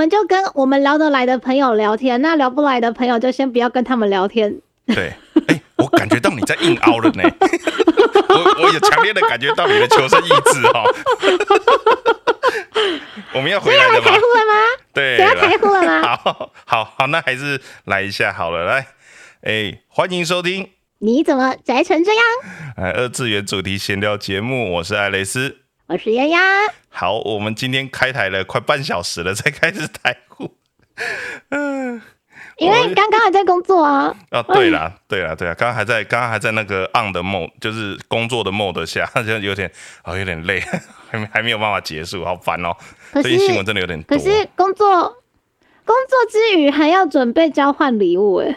们就跟我们聊得来的朋友聊天，那聊不来的朋友就先不要跟他们聊天。对，哎，我感觉到你在硬凹了呢。我我有强烈的感觉到你的求生意志哈。我们要回来了吗？台呼了吗？对，要台呼了吗？好，好，好，那还是来一下好了。来，哎，欢迎收听。你怎么宅成这样？哎，二次元主题闲聊节目，我是艾蕾丝，我是丫丫。好，我们今天开台了快半小时了，才开始台呼。嗯。因为刚刚还在工作啊！啊，对啦，对啦，对啦，刚刚还在，刚刚还在那个 on 的 mode，就是工作的 mode 下，现在有点哦，有点累，还没还没有办法结束，好烦哦。最近新闻真的有点多。可是工作工作之余还要准备交换礼物哎。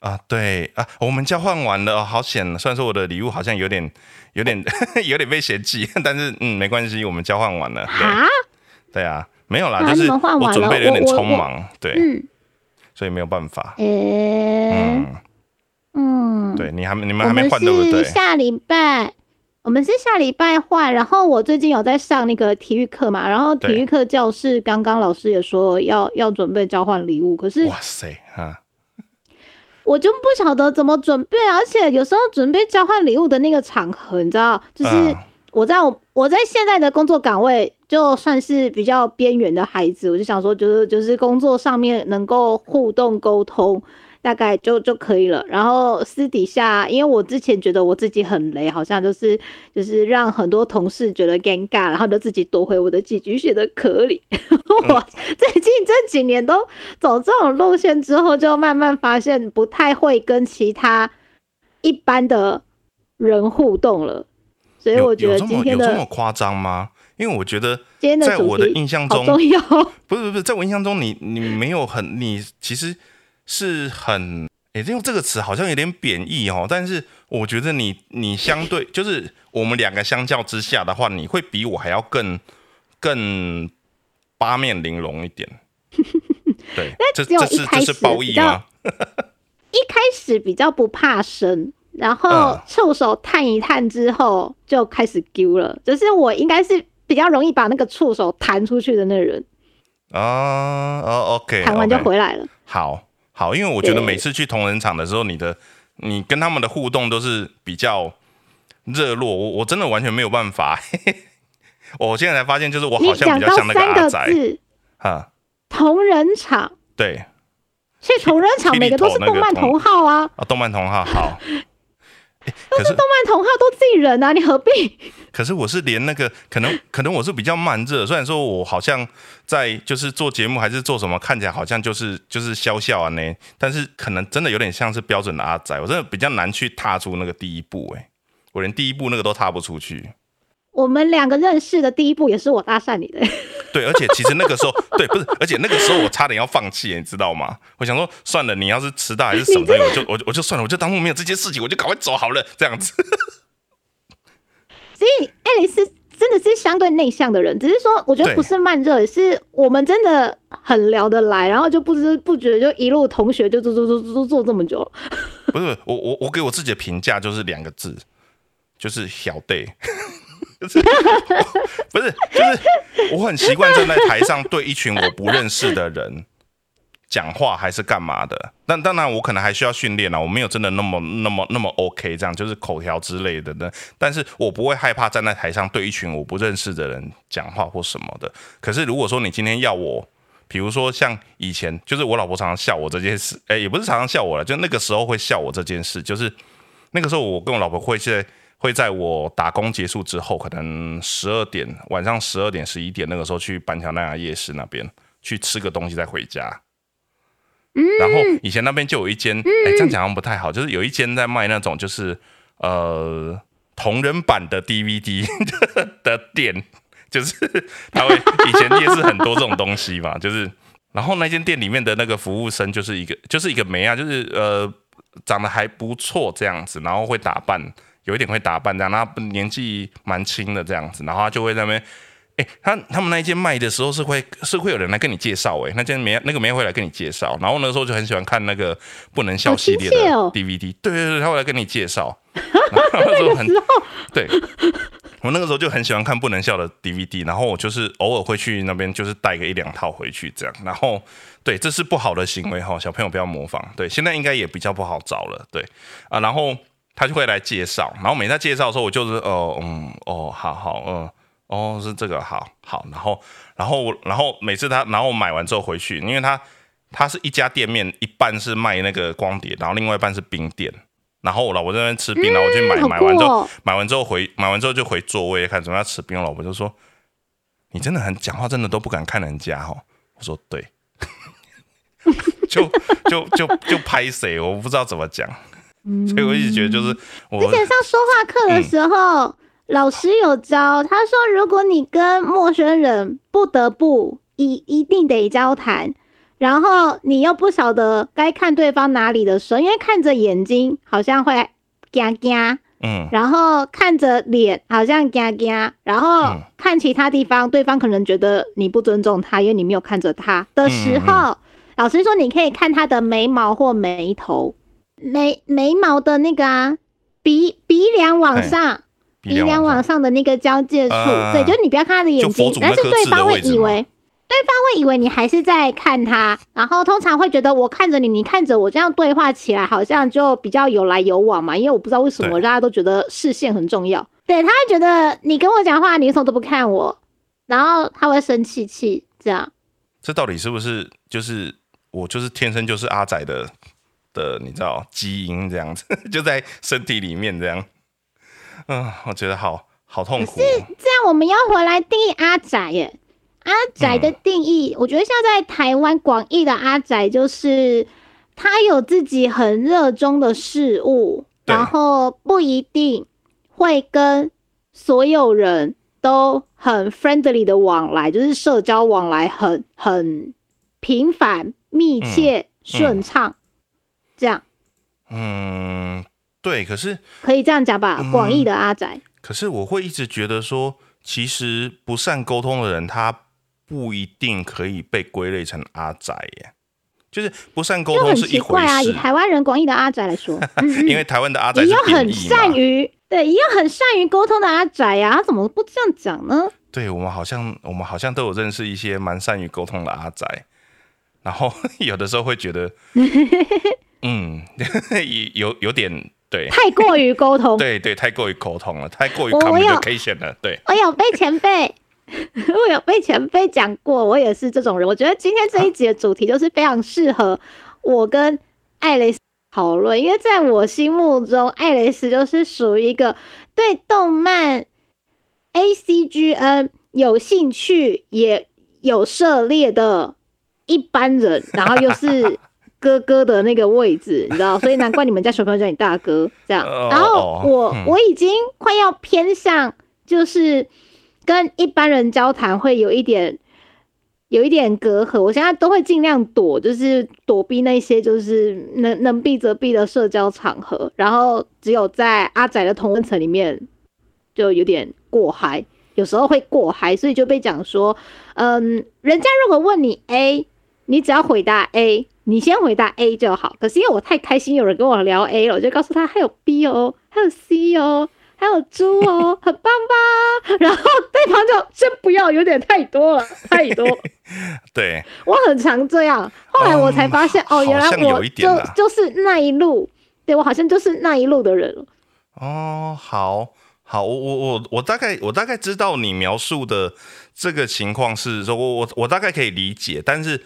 啊，对啊，我们交换完了，好险！虽然说我的礼物好像有点有点 有点被嫌弃，但是嗯，没关系，我们交换完了。啊？对啊，没有啦，就是我准备的有点匆忙，对。所以没有办法。嗯嗯，对你还你们还没换对不对？下礼拜我们是下礼拜换，然后我最近有在上那个体育课嘛，然后体育课教室刚刚老师也说要要准备交换礼物，可是哇塞哈，我就不晓得怎么准备，而且有时候准备交换礼物的那个场合，你知道，就是我在我我在现在的工作岗位。就算是比较边缘的孩子，我就想说，就是就是工作上面能够互动沟通，大概就就可以了。然后私底下，因为我之前觉得我自己很雷，好像就是就是让很多同事觉得尴尬，然后就自己躲回我的寄居蟹的壳里。我最近这几年都走这种路线之后，就慢慢发现不太会跟其他一般的人互动了。所以我觉得今天的有这么夸张吗？因为我觉得，在我的印象中，重要。不是不是，在我印象中，你你没有很，你其实是很，哎，用这个词好像有点贬义哦。但是我觉得你你相对，就是我们两个相较之下的话，你会比我还要更更八面玲珑一点。对，这这是这是褒义吗？一开始比较不怕生，然后触手探一探之后就开始丢了。就是我应该是。比较容易把那个触手弹出去的那人啊哦，OK，弹完就回来了。好好，因为我觉得每次去同仁场的时候，你的你跟他们的互动都是比较热络。我我真的完全没有办法。我现在才发现，就是我好像比较像那个阿宅啊。同仁场对，所以同仁场每个都是动漫同号啊啊，动漫同号好。都是动漫同号都自己人啊，你何必？可是我是连那个可能可能我是比较慢热，虽然说我好像在就是做节目还是做什么，看起来好像就是就是笑笑啊呢，但是可能真的有点像是标准的阿仔，我真的比较难去踏出那个第一步，哎，我连第一步那个都踏不出去。我们两个认识的第一步也是我搭讪你的。对，而且其实那个时候，对，不是，而且那个时候我差点要放弃，你知道吗？我想说，算了，你要是迟到还是什么的，我就我我就算了，我就当做没有这件事情，我就赶快走好了，这样子。所以，爱丽丝真的是相对内向的人，只是说，我觉得不是慢热，是我们真的很聊得来，然后就不知不觉就一路同学就做做做做做这么久。不是，我我我给我自己的评价就是两个字，就是小 day。不是，就是我很习惯站在台上对一群我不认识的人讲话，还是干嘛的？但当然，我可能还需要训练啊，我没有真的那么、那么、那么 OK，这样就是口条之类的呢。但是我不会害怕站在台上对一群我不认识的人讲话或什么的。可是如果说你今天要我，比如说像以前，就是我老婆常常笑我这件事，哎，也不是常常笑我了，就那个时候会笑我这件事，就是那个时候我跟我老婆会在。会在我打工结束之后，可能十二点晚上十二点十一点那个时候去板桥那家夜市那边去吃个东西再回家。然后以前那边就有一间，哎，这样讲不太好，就是有一间在卖那种就是呃同人版的 DVD 的店，就是他会以前夜市很多这种东西嘛，就是然后那间店里面的那个服务生就是一个就是一个梅啊，就是呃长得还不错这样子，然后会打扮。有一点会打扮这样，他年纪蛮轻的这样子，然后他就会在那边，哎，他他们那一间卖的时候是会是会有人来跟你介绍，哎，那间没那个没会来跟你介绍，然后那时候就很喜欢看那个不能笑系列的 DVD，对对对，他会来跟你介绍，那个时候对，我那个时候就很喜欢看不能笑的 DVD，然后我就是偶尔会去那边，就是带个一两套回去这样。然后，对，这是不好的行为哈，小朋友不要模仿。对，现在应该也比较不好找了。对啊，然后他就会来介绍，然后每次介绍的时候，我就是哦，嗯，哦，好好，嗯，哦，是这个，好好。然后，然后，然后每次他，然后我买完之后回去，因为他他是一家店面，一半是卖那个光碟，然后另外一半是冰店。然后我老婆在那边吃冰，然后我去买，买完之后，买完之后回，买完之后就回座位看怎么样吃冰。老婆就说：“ 你真的很讲话，真的都不敢看人家哈。”我说：“对，就就就就拍谁，我不知道怎么讲。”所以我一直觉得就是，之前上说话课的时候，老师有教，他说如果你跟陌生人不得不一一定得交谈。然后你又不晓得该看对方哪里的时候，因为看着眼睛好像会嘎嘎，嗯，然后看着脸好像嘎嘎，然后看其他地方，对方可能觉得你不尊重他，因为你没有看着他的时候，老师说你可以看他的眉毛或眉头，眉眉毛的那个啊，鼻鼻梁往上，鼻梁往上的那个交界处，对，就是你不要看他的眼睛，但是对方会以为。对方会以为你还是在看他，然后通常会觉得我看着你，你看着我，这样对话起来好像就比较有来有往嘛。因为我不知道为什么大家都觉得视线很重要。对他会觉得你跟我讲话，你为什么都不看我？然后他会生气气这样。这到底是不是就是我就是天生就是阿仔的的你知道基因这样子 就在身体里面这样？嗯，我觉得好好痛苦。是这样，我们要回来定义阿仔耶。阿宅的定义，我觉得现在在台湾广义的阿宅，就是他有自己很热衷的事物，然后不一定会跟所有人都很 friendly 的往来，就是社交往来很很频繁、密切、顺畅，这样。嗯，对，可是可以这样讲吧，广义的阿宅。可是我会一直觉得说，其实不善沟通的人，他。不一定可以被归类成阿宅耶，就是不善沟通是一回事啊。以台湾人广义的阿宅来说，因为台湾的阿宅也有很善于对，也有很善于沟通的阿宅呀，他怎么不这样讲呢？对我们好像我们好像都有认识一些蛮善于沟通的阿宅，然后 有的时候会觉得，嗯，有有点对，太过于沟通，对对，太过于沟通了，太过于 communication 了，对，我有被前辈。我有被前辈讲过，我也是这种人。我觉得今天这一集的主题就是非常适合我跟艾蕾丝讨论，因为在我心目中，艾蕾丝就是属于一个对动漫 A C G N 有兴趣也有涉猎的一般人，然后又是哥哥的那个位置，你知道，所以难怪你们家小朋友叫你大哥这样。然后我我已经快要偏向就是。跟一般人交谈会有一点，有一点隔阂。我现在都会尽量躲，就是躲避那些就是能能避则避的社交场合。然后只有在阿仔的同温层里面，就有点过嗨，有时候会过嗨，所以就被讲说，嗯，人家如果问你 A，你只要回答 A，你先回答 A 就好。可是因为我太开心，有人跟我聊 A 了，我就告诉他还有 B 哦，还有 C 哦。还有猪哦，很棒吧？然后对方就先不要，有点太多了，太多。对，我很常这样。后来我才发现，哦，原来我就就是那一路，对我好像就是那一路的人哦，好好，我我我我大概我大概知道你描述的这个情况是说，我我我大概可以理解，但是。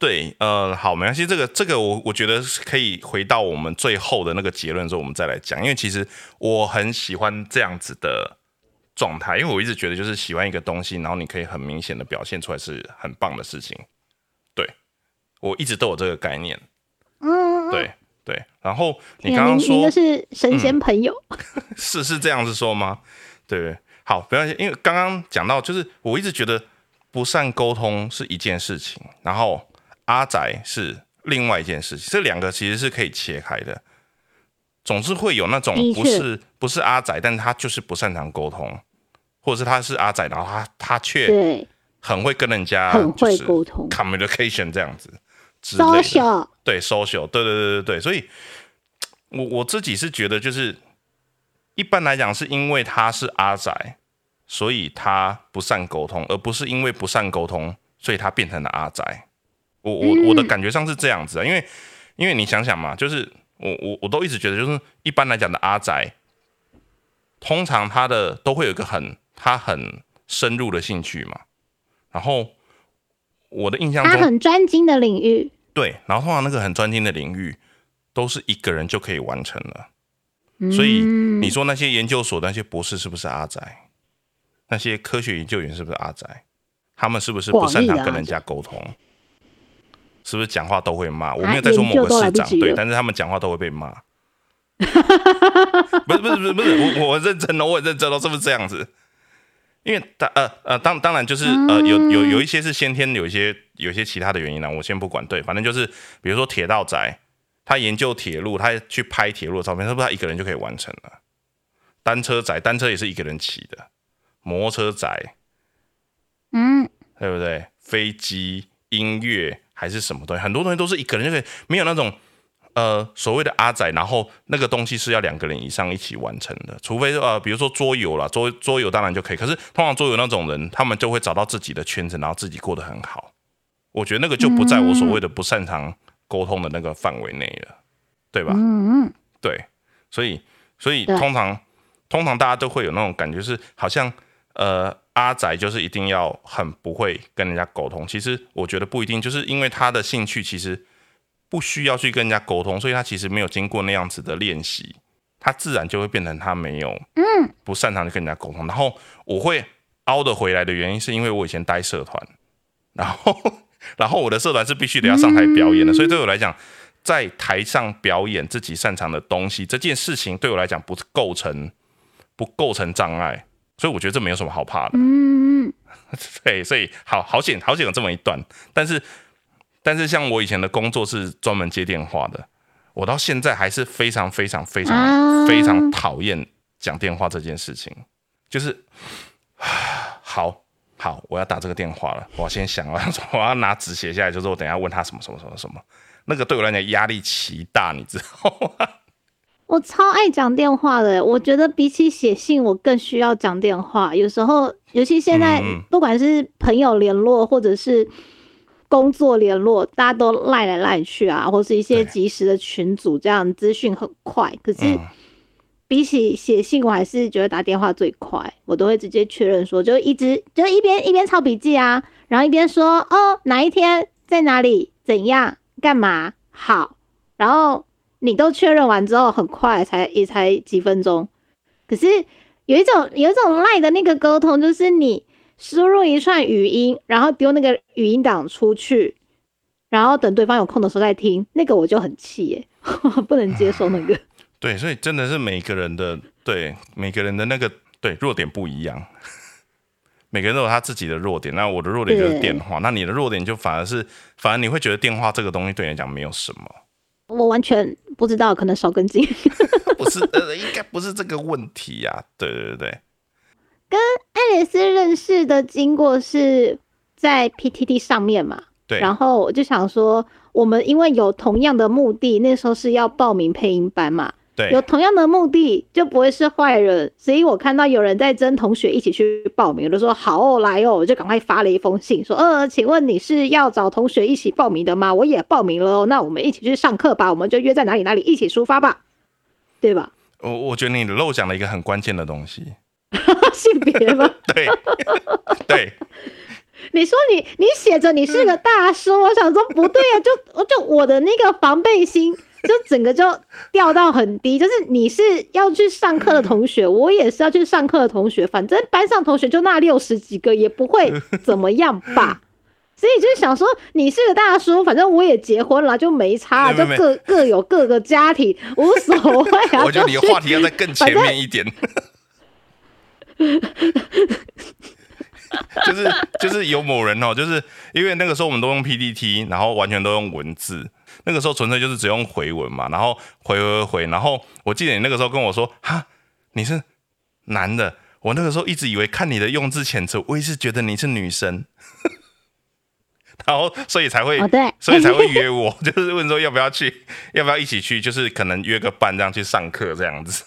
对，呃，好，没关系，这个这个我我觉得可以回到我们最后的那个结论之后，我们再来讲。因为其实我很喜欢这样子的状态，因为我一直觉得就是喜欢一个东西，然后你可以很明显的表现出来，是很棒的事情。对，我一直都有这个概念。嗯，对对。然后你刚刚说是神仙朋友，是是这样子说吗？对，好，不要因为刚刚讲到，就是我一直觉得不善沟通是一件事情，然后。阿宅是另外一件事情，这两个其实是可以切开的。总是会有那种不是不是阿仔，但他就是不擅长沟通，或者是他是阿仔，然后他他却很会跟人家很会沟通，communication 这样子，social。对 social 对对对对对，所以我我自己是觉得，就是一般来讲，是因为他是阿仔，所以他不善沟通，而不是因为不善沟通，所以他变成了阿宅。我我我的感觉上是这样子啊，因为因为你想想嘛，就是我我我都一直觉得，就是一般来讲的阿宅，通常他的都会有一个很他很深入的兴趣嘛，然后我的印象中他很专精的领域，对，然后通常那个很专精的领域都是一个人就可以完成了，所以你说那些研究所的那些博士是不是阿宅？那些科学研究员是不是阿宅？他们是不是不擅长跟人家沟通？是不是讲话都会骂？我没有在说某个市长对，但是他们讲话都会被骂。不是不是不是不是，我我认真的，我很认真的，是不是这样子？因为当呃呃当当然就是呃有有有一些是先天，有一些有一些其他的原因呢，我先不管。对，反正就是比如说铁道宅，他研究铁路，他去拍铁路的照片，是不是他一个人就可以完成了？单车宅，单车也是一个人骑的。摩托车宅，嗯，对不对？飞机、音乐还是什么东西，很多东西都是一个人就可以，没有那种呃所谓的阿仔，然后那个东西是要两个人以上一起完成的，除非呃比如说桌游啦，桌桌游当然就可以，可是通常桌游那种人，他们就会找到自己的圈子，然后自己过得很好。我觉得那个就不在我所谓的不擅长沟通的那个范围内了，对吧？嗯嗯，对，所以所以通常通常大家都会有那种感觉，是好像。呃，阿仔就是一定要很不会跟人家沟通。其实我觉得不一定，就是因为他的兴趣其实不需要去跟人家沟通，所以他其实没有经过那样子的练习，他自然就会变成他没有嗯不擅长去跟人家沟通。然后我会凹的回来的原因，是因为我以前待社团，然后 然后我的社团是必须得要上台表演的，所以对我来讲，在台上表演自己擅长的东西这件事情，对我来讲不构成不构成障碍。所以我觉得这没有什么好怕的。嗯，对，所以好好险，好险有这么一段。但是，但是像我以前的工作是专门接电话的，我到现在还是非常非常非常非常讨厌讲电话这件事情。就是，好好，我要打这个电话了，我先想了，我要拿纸写下来，就是我等下问他什么什么什么什么，那个对我来讲压力奇大，你知道吗？我超爱讲电话的，我觉得比起写信，我更需要讲电话。有时候，尤其现在，不管是朋友联络或者是工作联络，大家都赖来赖去啊，或是一些及时的群组，这样资讯很快。可是比起写信，我还是觉得打电话最快。我都会直接确认说，就一直就一边一边抄笔记啊，然后一边说哦，哪一天在哪里怎样干嘛好，然后。你都确认完之后，很快才也才几分钟。可是有一种有一种赖的那个沟通，就是你输入一串语音，然后丢那个语音档出去，然后等对方有空的时候再听。那个我就很气耶，不能接受那个。对，所以真的是每个人的对每个人的那个对弱点不一样，每个人都有他自己的弱点。那我的弱点就是电话，那你的弱点就反而是反而你会觉得电话这个东西对你来讲没有什么。我完全不知道，可能少根筋。不是，呃，应该不是这个问题呀。对对对对，跟爱丽丝认识的经过是在 PTT 上面嘛？对。然后我就想说，我们因为有同样的目的，那时候是要报名配音班嘛。有同样的目的就不会是坏人，所以我看到有人在征同学一起去报名，我就说好哦，来哦，我就赶快发了一封信说，呃，请问你是要找同学一起报名的吗？我也报名了哦，那我们一起去上课吧，我们就约在哪里哪里一起出发吧，对吧？我我觉得你漏讲了一个很关键的东西，性别吗？对 对，你说你你写着你是个大叔，我想说不对啊，就就我的那个防备心。就整个就掉到很低，就是你是要去上课的同学，我也是要去上课的同学，反正班上同学就那六十几个，也不会 怎么样吧。所以就是想说，你是个大叔，反正我也结婚了，就没差，就各各有各个家庭，无所谓啊。我觉得你的话题要在更前面一点，就是就是有某人哦，就是因为那个时候我们都用 PPT，然后完全都用文字。那个时候纯粹就是只用回文嘛，然后回回回，然后我记得你那个时候跟我说，哈，你是男的，我那个时候一直以为看你的用字遣词，我也是觉得你是女生，然后所以才会，所以才会约我，就是问说要不要去，要不要一起去，就是可能约个伴这样去上课这样子，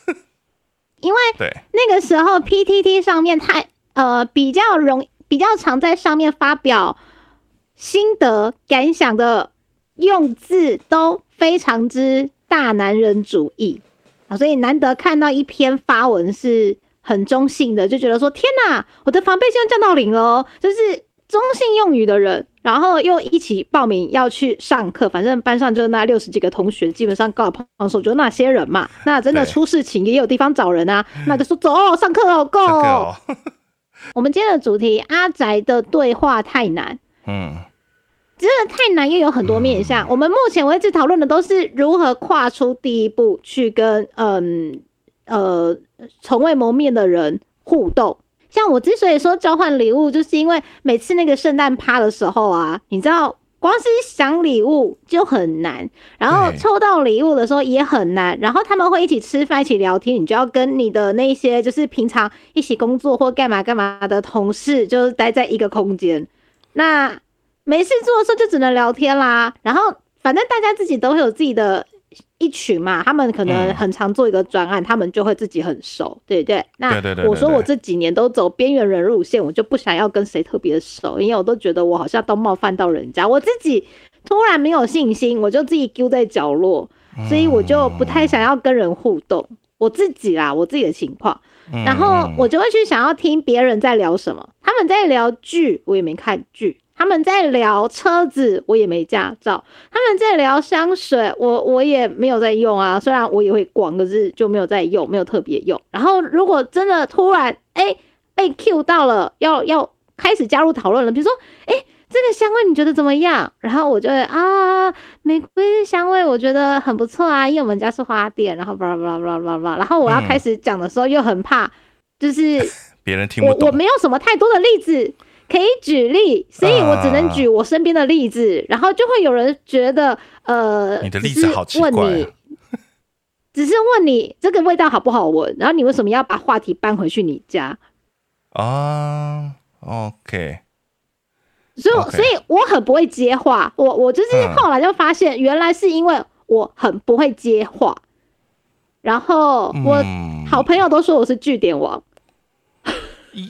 因为对。那个时候 PTT 上面太呃比较容比较常在上面发表心得感想的用字都非常之大男人主义啊，所以难得看到一篇发文是很中性的，就觉得说天哪，我的防备心降到零了，就是中性用语的人。然后又一起报名要去上课，反正班上就那六十几个同学，基本上高考榜首就那些人嘛。那真的出事情也有地方找人啊，那就说走上课哦，Go。我们今天的主题，阿宅的对话太难。嗯，真的太难，又有很多面向。我们目前为止讨论的都是如何跨出第一步去跟嗯呃从未谋面的人互动。像我之所以说交换礼物，就是因为每次那个圣诞趴的时候啊，你知道，光是想礼物就很难，然后抽到礼物的时候也很难，然后他们会一起吃饭、一起聊天，你就要跟你的那些就是平常一起工作或干嘛干嘛的同事，就是待在一个空间，那没事做的时候就只能聊天啦。然后反正大家自己都会有自己的。一群嘛，他们可能很常做一个专案，他们就会自己很熟，对不对？那我说我这几年都走边缘人路线，我就不想要跟谁特别熟，因为我都觉得我好像都冒犯到人家，我自己突然没有信心，我就自己丢在角落，所以我就不太想要跟人互动。我自己啦，我自己的情况，然后我就会去想要听别人在聊什么，他们在聊剧，我也没看剧。他们在聊车子，我也没驾照。他们在聊香水，我我也没有在用啊。虽然我也会逛，可是就没有在用，没有特别用。然后如果真的突然哎被 Q 到了，要要开始加入讨论了，比如说哎这个香味你觉得怎么样？然后我就会啊玫瑰香味我觉得很不错啊，因为我们家是花店。然后巴拉巴拉巴拉巴拉，然后我要开始讲的时候又很怕，就是 别人听不懂。我我没有什么太多的例子。可以举例，所以我只能举我身边的例子，然后就会有人觉得，呃，你的例子好奇怪，只是问你这个味道好不好闻，然后你为什么要把话题搬回去你家？啊，OK，所以，所以我很不会接话，我我就是后来就发现，原来是因为我很不会接话，然后我好朋友都说我是据点王。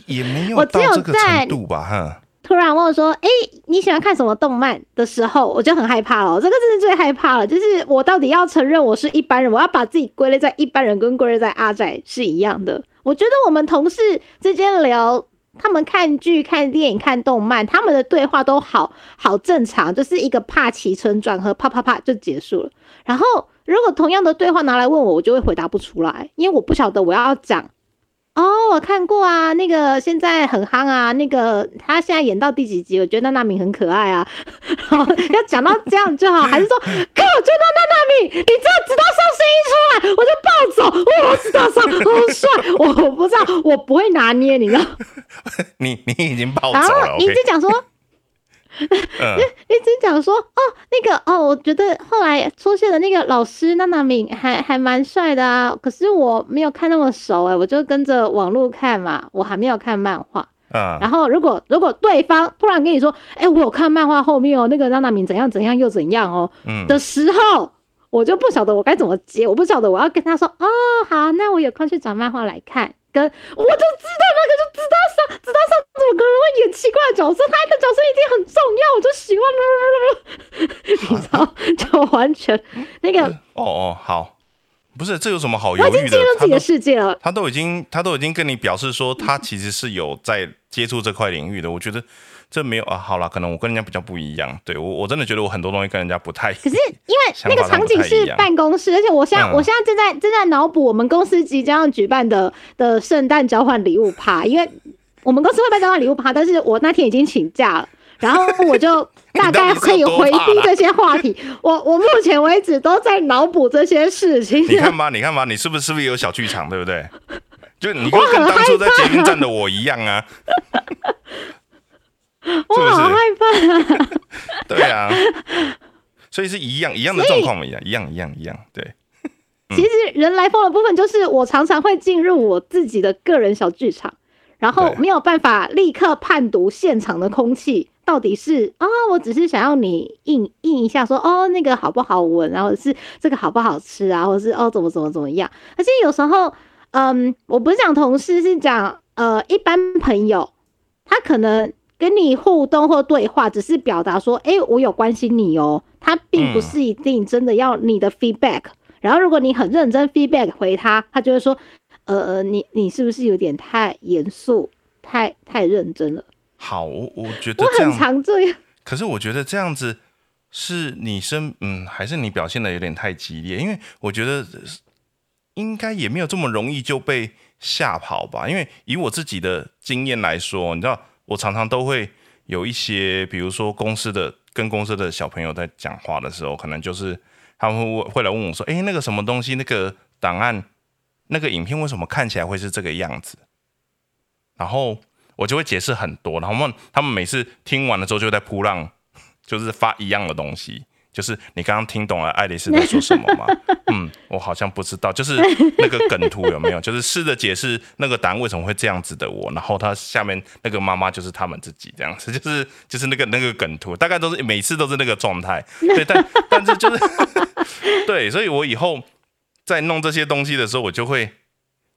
也没有到这个程度吧，哈。突然问我说：“哎，你喜欢看什么动漫？”的时候，我就很害怕了。这个真是最害怕了，就是我到底要承认我是一般人，我要把自己归类在一般人，跟归类在阿仔是一样的。我觉得我们同事之间聊，他们看剧、看电影、看动漫，他们的对话都好好正常，就是一个帕奇村转和啪啪啪就结束了。然后，如果同样的对话拿来问我，我就会回答不出来，因为我不晓得我要讲。哦，我看过啊，那个现在很夯啊，那个他现在演到第几集？我觉得娜娜米很可爱啊。要讲到这样就好，还是说，看我追到娜娜米，你知道直到上声音出来，我就暴走。哇，知道上好帅，我不知道，我不会拿捏，你知道？你你已经暴走了。你一直讲说。一直讲说哦，那个哦，我觉得后来出现的那个老师娜娜敏还还蛮帅的啊。可是我没有看那么熟哎，我就跟着网络看嘛，我还没有看漫画。嗯。然后如果如果对方突然跟你说，哎，我有看漫画后面哦，那个娜娜敏怎样怎样又怎样哦，嗯的时候，我就不晓得我该怎么接，我不晓得我要跟他说哦，好，那我有空去找漫画来看。跟我就知道那个就知道上知道上怎么歌，然后演奇怪的角色，他的角色一定很重要，我就喜欢了，你知道，就完全那个哦哦好，不是这有什么好犹豫的？他进入自己的世界了，他都已经他都已经跟你表示说他其实是有在接触这块领域的，我觉得。这没有啊，好了，可能我跟人家比较不一样。对我，我真的觉得我很多东西跟人家不太。可是因为 那个场景是办公室，而且我现在我现在正在正在脑补我们公司即将要举办的的圣诞交换礼物趴，因为我们公司会办交换礼物趴，但是我那天已经请假了，然后 我就大概可以回避这些话题。我我目前为止都在脑补这些事情。你看吧，你看吧，你是不是是不是有小剧场，对不对？就你跟当初在捷运站的我一样啊。我好害怕。对啊，所以是一样一样的状况嘛，一样一样一样一样。对，其实人来疯的部分就是我常常会进入我自己的个人小剧场，然后没有办法立刻判读现场的空气到底是啊，我只是想要你应应一下，说哦那个好不好闻，然后是这个好不好吃啊，或者是哦怎么怎么怎么样。而且有时候，嗯，我不是讲同事，是讲呃，一般朋友他可能跟你互动或对话，只是表达说，哎，我有关心你哦，他并不是一定真的要你的 feedback。然后如果你很认真 feedback 回他，他就会说，呃，你你是不是有点太严肃，太太认真了？好，我我觉得我很常这样。可是我觉得这样子是你生嗯，还是你表现的有点太激烈？因为我觉得应该也没有这么容易就被吓跑吧。因为以我自己的经验来说，你知道，我常常都会有一些，比如说公司的跟公司的小朋友在讲话的时候，可能就是他们会会来问我说：“哎，那个什么东西，那个档案，那个影片为什么看起来会是这个样子？”然后。我就会解释很多，然后他们他们每次听完了之后，就在扑浪，就是发一样的东西，就是你刚刚听懂了爱丽丝在说什么吗？嗯，我好像不知道，就是那个梗图有没有？就是试着解释那个答案为什么会这样子的我，然后他下面那个妈妈就是他们自己这样子，就是就是那个那个梗图，大概都是每次都是那个状态，对，但但是就是对，所以我以后在弄这些东西的时候，我就会。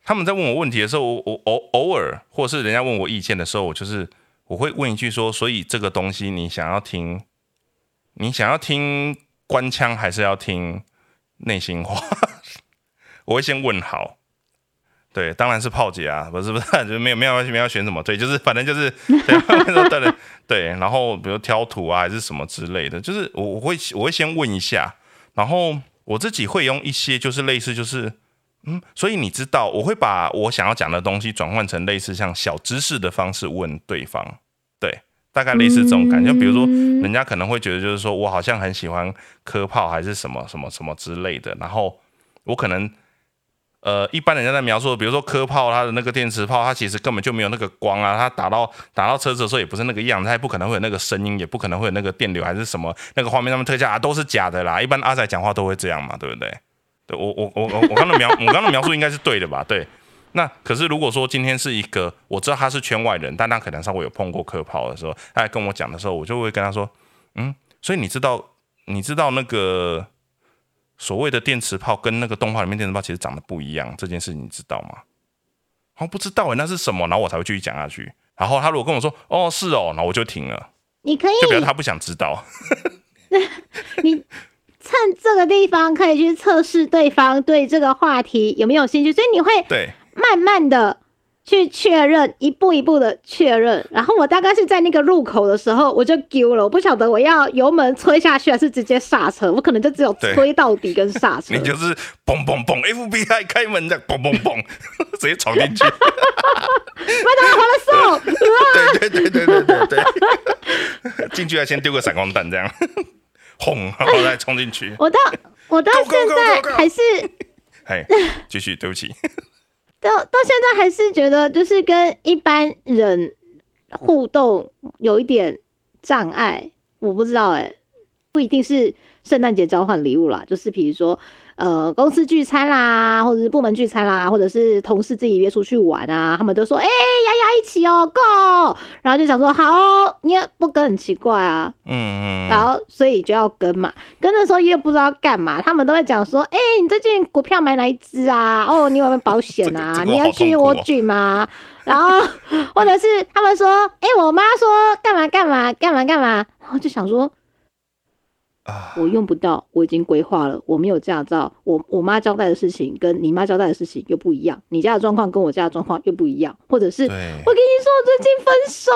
他们在问我问题的时候，我我偶偶尔，或者是人家问我意见的时候，我就是我会问一句说：所以这个东西你想要听，你想要听官腔还是要听内心话？我会先问好。对，当然是炮姐啊，不是不是，就没有没有没有选什么，对，就是反正就是 对对对，然后比如挑图啊还是什么之类的，就是我我会我会先问一下，然后我自己会用一些就是类似就是。嗯，所以你知道，我会把我想要讲的东西转换成类似像小知识的方式问对方，对，大概类似这种感觉。比如说，人家可能会觉得就是说我好像很喜欢科炮还是什么什么什么之类的，然后我可能呃，一般人家在描述，比如说科炮它的那个电磁炮，它其实根本就没有那个光啊，它打到打到车子的时候也不是那个样，它也不可能会有那个声音，也不可能会有那个电流还是什么那个画面上面特效啊，都是假的啦。一般阿仔讲话都会这样嘛，对不对？对我我我我我刚才描我刚才描述应该是对的吧？对，那可是如果说今天是一个我知道他是圈外人，但他可能稍微有碰过科炮的时候，他跟我讲的时候，我就会跟他说，嗯，所以你知道你知道那个所谓的电磁炮跟那个动画里面电磁炮其实长得不一样这件事你知道吗？哦，不知道哎，那是什么？然后我才会继续讲下去。然后他如果跟我说，哦，是哦，然后我就停了。你可以就表示他不想知道。你。趁这个地方可以去测试对方对这个话题有没有兴趣，所以你会对慢慢的去确认，一步一步的确认。然后我大概是在那个路口的时候，我就丢了，我不晓得我要油门吹下去还是直接刹车，我可能就只有吹到底跟刹车。你就是嘣嘣嘣，FBI 开门的嘣嘣嘣，直接闯进去。麦当劳欢乐颂，对对对对对对对，进去要先丢个闪光弹这样。轰，然后再冲进去。我到我到现在还是，哎，继续，对不起。到到现在还是觉得，就是跟一般人互动有一点障碍。我不知道，哎，不一定是圣诞节交换礼物啦，就是比如说。呃，公司聚餐啦，或者是部门聚餐啦，或者是同事自己约出去玩啊，他们都说，哎，丫丫一起哦，Go，然后就想说，好，你也不跟很奇怪啊，嗯嗯，然后所以就要跟嘛，跟的时候又不知道干嘛，他们都会讲说，哎，你最近股票买哪一只啊？哦，你有没有保险啊？你要去我举吗？然后或者是他们说，哎，我妈说干嘛干嘛干嘛干嘛，然后就想说。我用不到，我已经规划了。我没有驾照，我我妈交代的事情跟你妈交代的事情又不一样，你家的状况跟我家的状况又不一样，或者是我跟你说我最近分手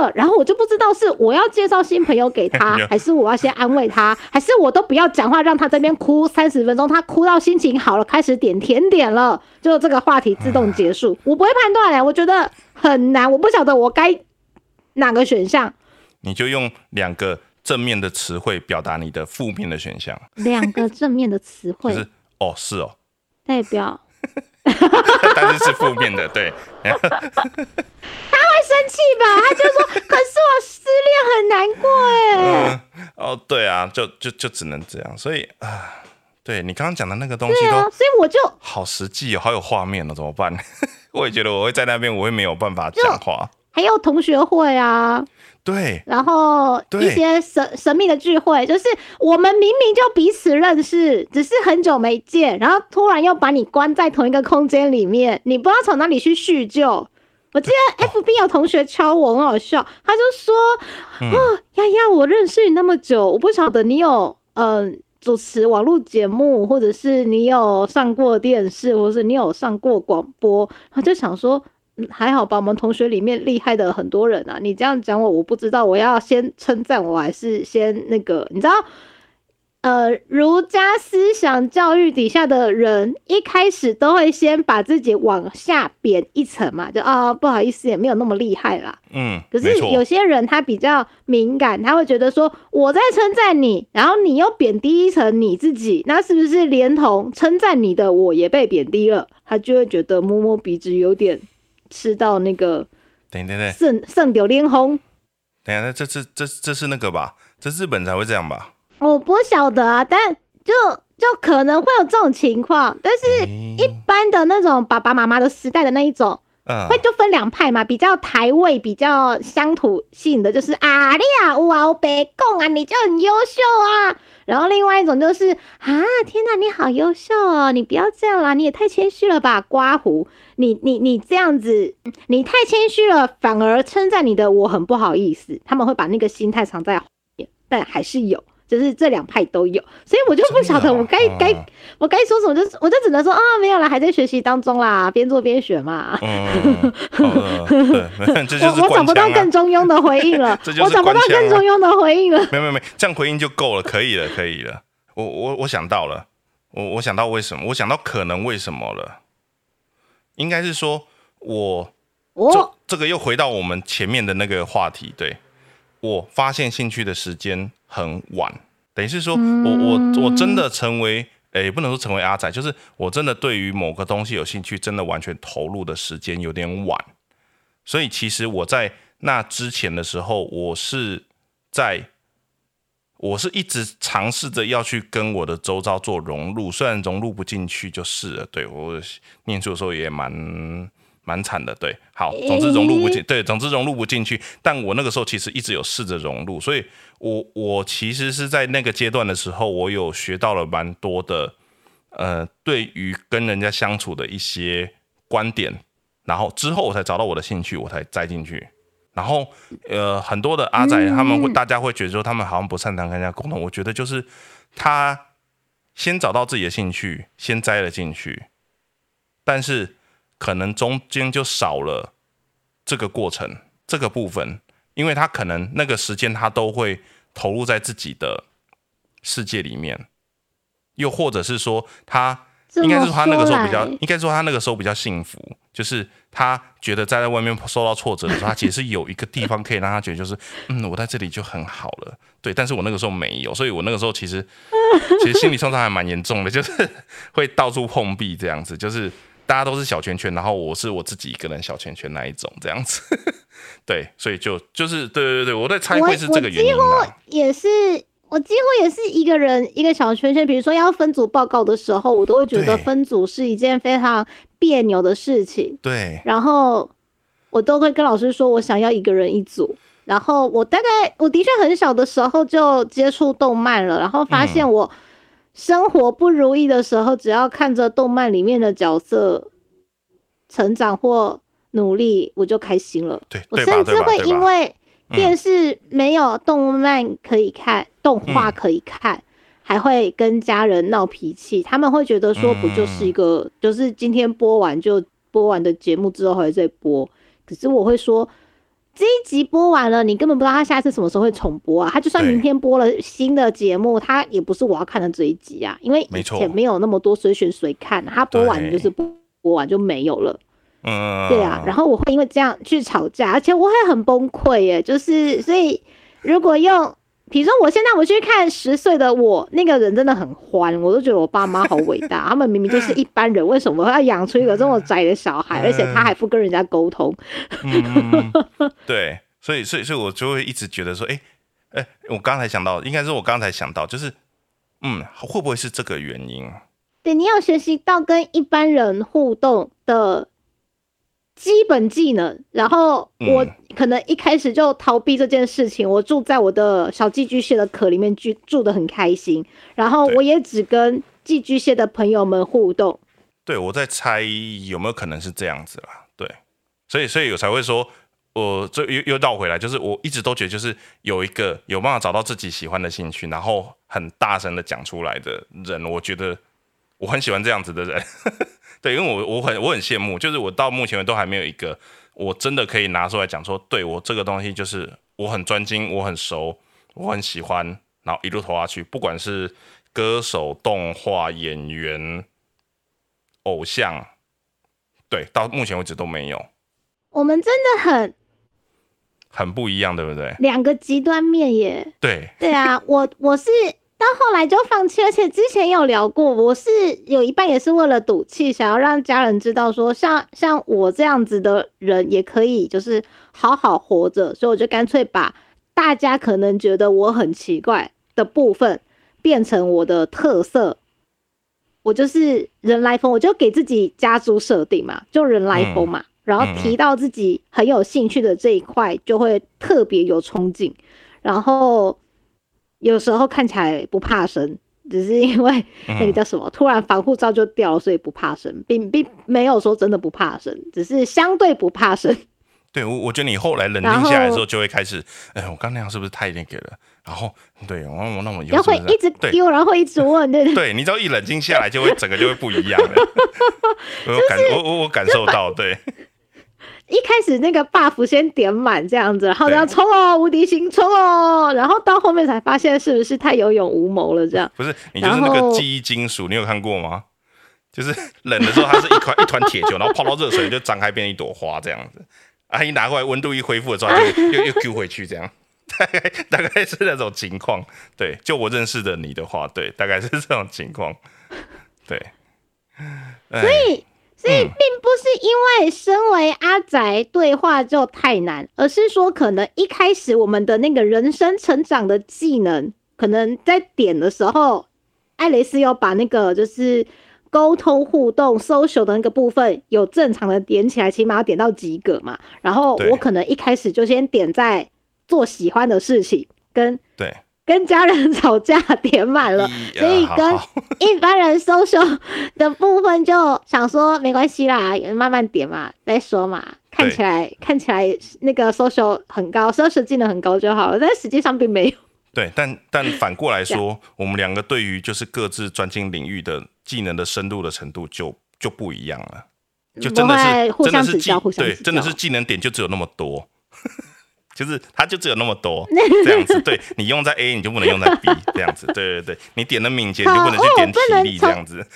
了，然后我就不知道是我要介绍新朋友给他，还是我要先安慰他，还是我都不要讲话，让他这边哭三十分钟，他哭到心情好了，开始点甜点了，就这个话题自动结束。我不会判断嘞，我觉得很难，我不晓得我该哪个选项。你就用两个。正面的词汇表达你的负面的选项，两个正面的词汇。是哦是哦，代表，但是是负面的，对，他会生气吧？他就说，可是我失恋很难过哎，哦对啊，就就就只能这样，所以啊，对你刚刚讲的那个东西都，所以我就好实际哦，好有画面了，怎么办？我也觉得我会在那边，我会没有办法讲话，还有同学会啊。对，然后一些神神秘的聚会，就是我们明明就彼此认识，只是很久没见，然后突然又把你关在同一个空间里面，你不知道从哪里去叙旧，我记得 F B 有同学敲我，很好笑，他就说：“哦，丫丫，我认识你那么久，我不晓得你有嗯主持网络节目，或者是你有上过电视，或者是你有上过广播。”他就想说：“还好吧，我们同学里面厉害的很多人啊，你这样讲我，我不知道我要先称赞我还是先那个，你知道？”呃，儒家思想教育底下的人，一开始都会先把自己往下贬一层嘛，就啊，不好意思，也没有那么厉害啦。嗯，可是有些人他比较敏感，他会觉得说我在称赞你，然后你又贬低一层你自己，那是不是连同称赞你的我也被贬低了？他就会觉得摸摸鼻子有点吃到那个，等等等，圣圣丢脸红。等下，那这这这这是那个吧？这日本才会这样吧？我不晓得啊，但就就可能会有这种情况，但是一般的那种爸爸妈妈的时代的那一种，嗯，会就分两派嘛，比较台味、比较乡土性的，就是啊，你啊，哇，别讲啊，你就很优秀啊。然后另外一种就是啊，天哪，你好优秀哦，你不要这样啦，你也太谦虚了吧，刮胡，你你你这样子，你太谦虚了，反而称赞你的我很不好意思，他们会把那个心态藏在，但还是有。就是这两派都有，所以我就不晓得我该该我该说什么，就是我就只能说啊，没有啦，还在学习当中啦，边做边学嘛。嗯，对，我我找不到更中庸的回应了，我找不到更中庸的回应了。没有没有没有，这样回应就够了，可以了，可以了。我我我想到了，我我想到为什么，我想到可能为什么了，应该是说我我？这个又回到我们前面的那个话题，对我发现兴趣的时间。很晚，等于是说我我我真的成为，诶，不能说成为阿仔，就是我真的对于某个东西有兴趣，真的完全投入的时间有点晚。所以其实我在那之前的时候，我是在，我是一直尝试着要去跟我的周遭做融入，虽然融入不进去就是了。对我念书的时候也蛮。蛮惨的，对，好，总之融入不进，对，总之融入不进去。但我那个时候其实一直有试着融入，所以我我其实是在那个阶段的时候，我有学到了蛮多的，呃，对于跟人家相处的一些观点，然后之后我才找到我的兴趣，我才栽进去。然后呃，很多的阿仔他们会，大家会觉得说他们好像不擅长跟人家沟通，我觉得就是他先找到自己的兴趣，先栽了进去，但是。可能中间就少了这个过程这个部分，因为他可能那个时间他都会投入在自己的世界里面，又或者是说他应该是他那个时候比较，应该说他那个时候比较幸福，就是他觉得在在外面受到挫折的时候，他其实有一个地方可以让他觉得就是嗯，我在这里就很好了，对。但是我那个时候没有，所以我那个时候其实其实心理创伤还蛮严重的，就是会到处碰壁这样子，就是。大家都是小圈圈，然后我是我自己一个人小圈圈那一种这样子，对，所以就就是对对对我在猜会是这个原因几乎也是我几乎也是一个人一个小圈圈，比如说要分组报告的时候，我都会觉得分组是一件非常别扭的事情。对，然后我都会跟老师说我想要一个人一组。然后我大概我的确很小的时候就接触动漫了，然后发现我。生活不如意的时候，只要看着动漫里面的角色成长或努力，我就开心了。对，我甚至会因为电视没有动漫可以看，动画可以看，还会跟家人闹脾气。他们会觉得说，不就是一个，就是今天播完就播完的节目之后还在播。可是我会说。这一集播完了，你根本不知道他下一次什么时候会重播啊！他就算明天播了新的节目，他也不是我要看的这一集啊，因为以前没有那么多随选随看，他播完就是播播完就没有了。嗯，对啊，然后我会因为这样去吵架，而且我会很崩溃耶，就是所以如果用。比如说，我现在我去看十岁的我，那个人真的很欢，我都觉得我爸妈好伟大。他们明明就是一般人，为什么要养出一个这么宅的小孩？而且他还不跟人家沟通。对，所以，所以，所以我就会一直觉得说，哎，哎，我刚才想到，应该是我刚才想到，就是，嗯，会不会是这个原因？对，你要学习到跟一般人互动的。基本技能，然后我可能一开始就逃避这件事情。我住在我的小寄居蟹的壳里面，居住的很开心。然后我也只跟寄居蟹的朋友们互动。对，我在猜有没有可能是这样子啦。对，所以所以我才会说，我这又又倒回来，就是我一直都觉得，就是有一个有办法找到自己喜欢的兴趣，然后很大声的讲出来的人，我觉得我很喜欢这样子的人。对，因为我我很我很羡慕，就是我到目前为都还没有一个我真的可以拿出来讲说，对我这个东西就是我很专精，我很熟，我很喜欢，然后一路投下去，不管是歌手、动画演员、偶像，对，到目前为止都没有。我们真的很很不一样，对不对？两个极端面耶。对对啊，我我是。到后来就放弃，而且之前有聊过，我是有一半也是为了赌气，想要让家人知道说，像像我这样子的人也可以，就是好好活着，所以我就干脆把大家可能觉得我很奇怪的部分变成我的特色。我就是人来疯，我就给自己家族设定嘛，就人来疯嘛，然后提到自己很有兴趣的这一块，就会特别有冲劲，然后。有时候看起来不怕生，只是因为那个叫什么，突然防护罩就掉了，所以不怕生，并并没有说真的不怕生，只是相对不怕生。对，我我觉得你后来冷静下来之后，就会开始，哎，我刚那样是不是太那个了？然后，对，我我那么要会一直丢，然后会一直问，对对。对，你只要一冷静下来，就会整个就会不一样了。我感我我我感受到，对。一开始那个 buff 先点满这样子，然后要冲哦，无敌星冲哦，然后到后面才发现是不是太有勇无谋了这样？不是，你就是那个记忆金属，你有看过吗？就是冷的时候它是一团一团铁球，然后泡到热水就张开变一朵花这样子，啊，一拿过来温度一恢复的时候又又又 Q 回去这样，大 概大概是那种情况。对，就我认识的你的话，对，大概是这种情况。对，所以。所以并不是因为身为阿宅对话就太难，而是说可能一开始我们的那个人生成长的技能，可能在点的时候，艾蕾丝要把那个就是沟通互动 social 的那个部分有正常的点起来，起码要点到及格嘛。然后我可能一开始就先点在做喜欢的事情跟对。跟家人 吵架点满了，所以跟 一般人 social 的部分就想说没关系啦，慢慢点嘛，再说嘛。看起来看起来那个 social 很高，，social 技能很高就好了，但实际上并没有。对，但但反过来 说，我们两个对于就是各自专精领域的技能的深度的程度就就不一样了，就真的是互相指教，互相对，真的是技能点就只有那么多。就是它就只有那么多这样子，对你用在 A 你就不能用在 B 这样子，对对对，你点了敏捷你就不能去点体力这样子。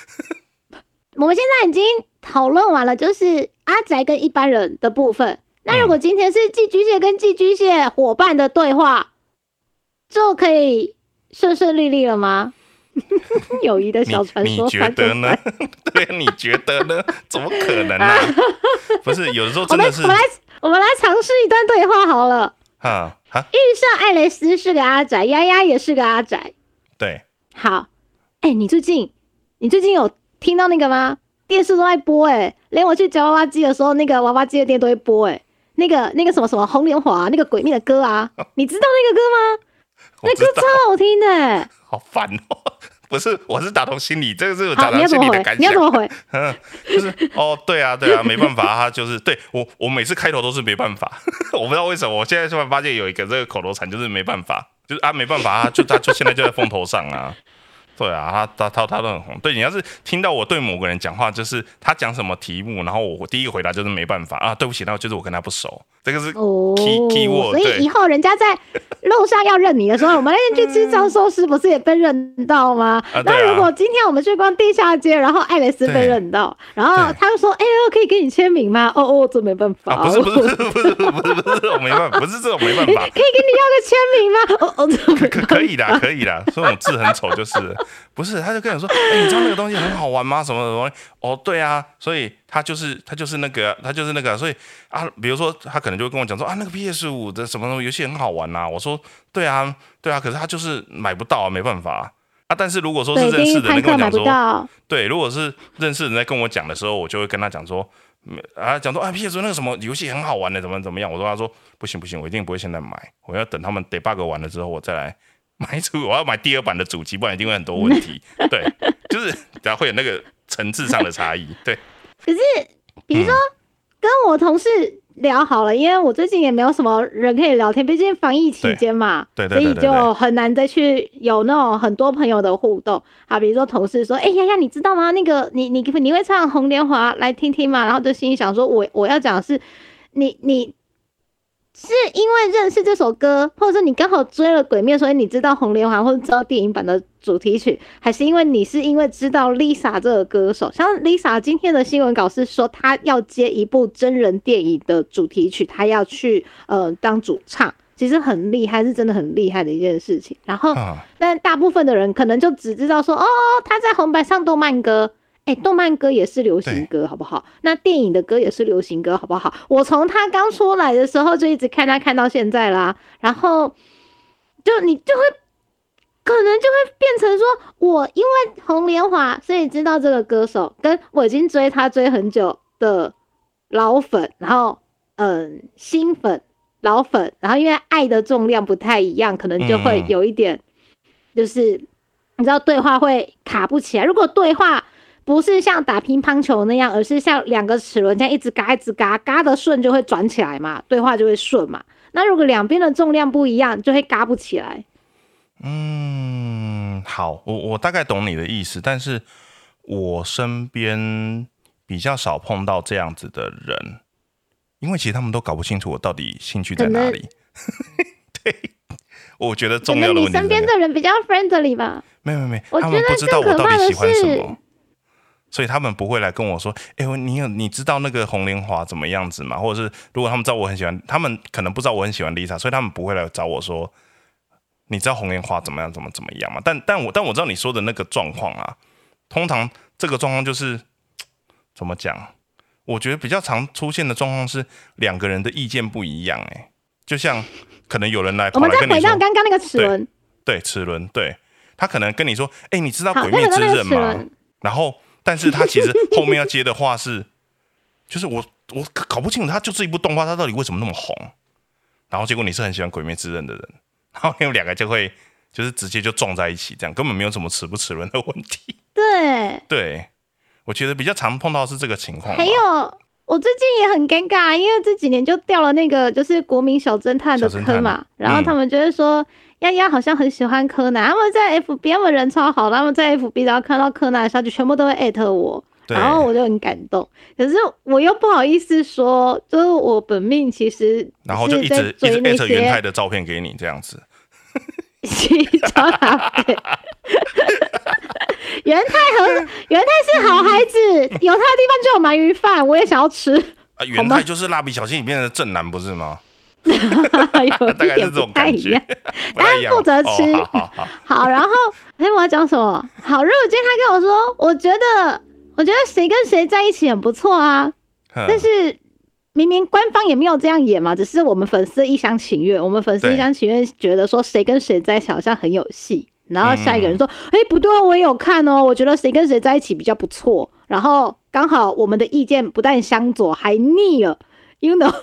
我们现在已经讨论完了，就是阿宅跟一般人的部分。那如果今天是寄居蟹跟寄居蟹伙伴的对话，就可以顺顺利利了吗？友谊的小传说，你觉得呢？对，你觉得呢？怎么可能呢？不是，有的时候真的是。我们来尝试一段对话好了。啊啊！遇上艾雷斯是个阿宅，丫丫也是个阿宅。对。好，哎，你最近你最近有听到那个吗？电视都在播，哎，连我去夹娃娃机的时候，那个娃娃机的店都会播，哎，那个那个什么什么红莲华那个鬼灭的歌啊，你知道那个歌吗？那歌超好听的。好烦哦。不是，我是打从心里，这个是我打从心里的感想。你要怎么回？嗯，就是哦，对啊，对啊，没办法，他就是对 我，我每次开头都是没办法，我不知道为什么，我现在突然发现有一个这个口头禅，就是没办法，就是啊，没办法，他就他就现在就在风头上啊。对啊，他他他他都很红。对你要是听到我对某个人讲话，就是他讲什么题目，然后我第一个回答就是没办法啊，对不起，那就是我跟他不熟。这个是 key key word。所以以后人家在路上要认你的时候，我们那天去吃张寿司，不是也被认到吗？那如果今天我们去逛地下街，然后艾蕾丝被认到，然后他就说：“哎呦，可以给你签名吗？”哦哦，这没办法。不是不是不是不是不是不是我没办法，不是这种没办法。可以给你要个签名吗？哦哦，可可可以的，可以的。说我字很丑就是。不是，他就跟你说，哎，你知道那个东西很好玩吗？什么什么？哦，对啊，所以他就是他就是那个他就是那个，所以啊，比如说他可能就会跟我讲说啊，那个 PS 五的什么什么游戏很好玩呐。我说对啊，对啊，可是他就是买不到啊，没办法啊。但是如果说是认识的人跟我讲说，对，如果是认识的人在跟我讲的时候，我就会跟他讲说，啊，讲说啊，PS 五那个什么游戏很好玩的，怎么怎么样？我说他说不行不行，我一定不会现在买，我要等他们 debug 完了之后我再来。买主，我要买第二版的主机，不然一定会很多问题。对，就是然后会有那个层次上的差异。对，可是比如说跟我同事聊好了，因为我最近也没有什么人可以聊天，毕竟防疫期间嘛，对对，所以就很难再去有那种很多朋友的互动。好，比如说同事说：“哎呀呀，你知道吗？那个你你你会唱《红莲华》来听听嘛？”然后就心里想说：“我我要讲的是，你你。”是因为认识这首歌，或者说你刚好追了《鬼灭》，所以你知道《红莲华》或者知道电影版的主题曲，还是因为你是因为知道 Lisa 这个歌手？像 Lisa 今天的新闻稿是说，她要接一部真人电影的主题曲，她要去呃当主唱，其实很厉害，是真的很厉害的一件事情。然后，但大部分的人可能就只知道说，哦，他在红白上动漫歌。哎，动漫歌也是流行歌，好不好？那电影的歌也是流行歌，好不好？我从他刚出来的时候就一直看他看到现在啦，然后就你就会可能就会变成说，我因为红莲华，所以知道这个歌手，跟我已经追他追很久的老粉，然后嗯新粉老粉，然后因为爱的重量不太一样，可能就会有一点，就是你知道对话会卡不起来。如果对话。不是像打乒乓球那样，而是像两个齿轮这样一直嘎一直嘎，嘎的顺就会转起来嘛，对话就会顺嘛。那如果两边的重量不一样，就会嘎不起来。嗯，好，我我大概懂你的意思，但是我身边比较少碰到这样子的人，因为其实他们都搞不清楚我到底兴趣在哪里。对，我觉得重要的问题。你身边的人比较 friendly 吧？没有没有，他们不知道我到底喜欢什么。所以他们不会来跟我说：“哎，你有你知道那个红莲华怎么样子吗？”或者是如果他们知道我很喜欢，他们可能不知道我很喜欢 Lisa，所以他们不会来找我说：“你知道红莲华怎么样，怎么怎么样吗？”但但我但我知道你说的那个状况啊，通常这个状况就是 怎么讲？我觉得比较常出现的状况是两个人的意见不一样。哎，就像可能有人来，我们再回到刚刚那个齿轮，对齿轮，对他可能跟你说：“哎，你知道鬼灭之刃吗？”然后。但是他其实后面要接的话是，就是我我搞不清楚，他就是一部动画，他到底为什么那么红？然后结果你是很喜欢《鬼灭之刃》的人，然后你们两个就会就是直接就撞在一起，这样根本没有什么齿不齿轮的问题。对对，我觉得比较常碰到是这个情况。还有，我最近也很尴尬，因为这几年就掉了那个就是国民小侦探的坑嘛，然后他们就会说。丫丫好像很喜欢柯南，他们在 FB，他们人超好，他们在 FB 然后看到柯南的消息，全部都会艾特我，然后我就很感动。可是我又不好意思说，就是我本命其实，然后就一直一直艾特元太的照片给你这样子。超咖啡，元太和元太是好孩子，有他的地方就有鳗鱼饭，我也想要吃。啊，元太就是蜡笔小新里面的正男，不是吗？有一点不太一样，但是 负责吃。好，然后哎，我要讲什么？好，如果今天他跟我说，我觉得，我觉得谁跟谁在一起很不错啊。但是明明官方也没有这样演嘛，只是我们粉丝一厢情愿。我们粉丝一厢情愿觉得说谁跟谁在一起好像很有戏。然后下一个人说，哎，不对，我也有看哦，我觉得谁跟谁在一起比较不错。然后刚好我们的意见不但相左，还腻了，you know。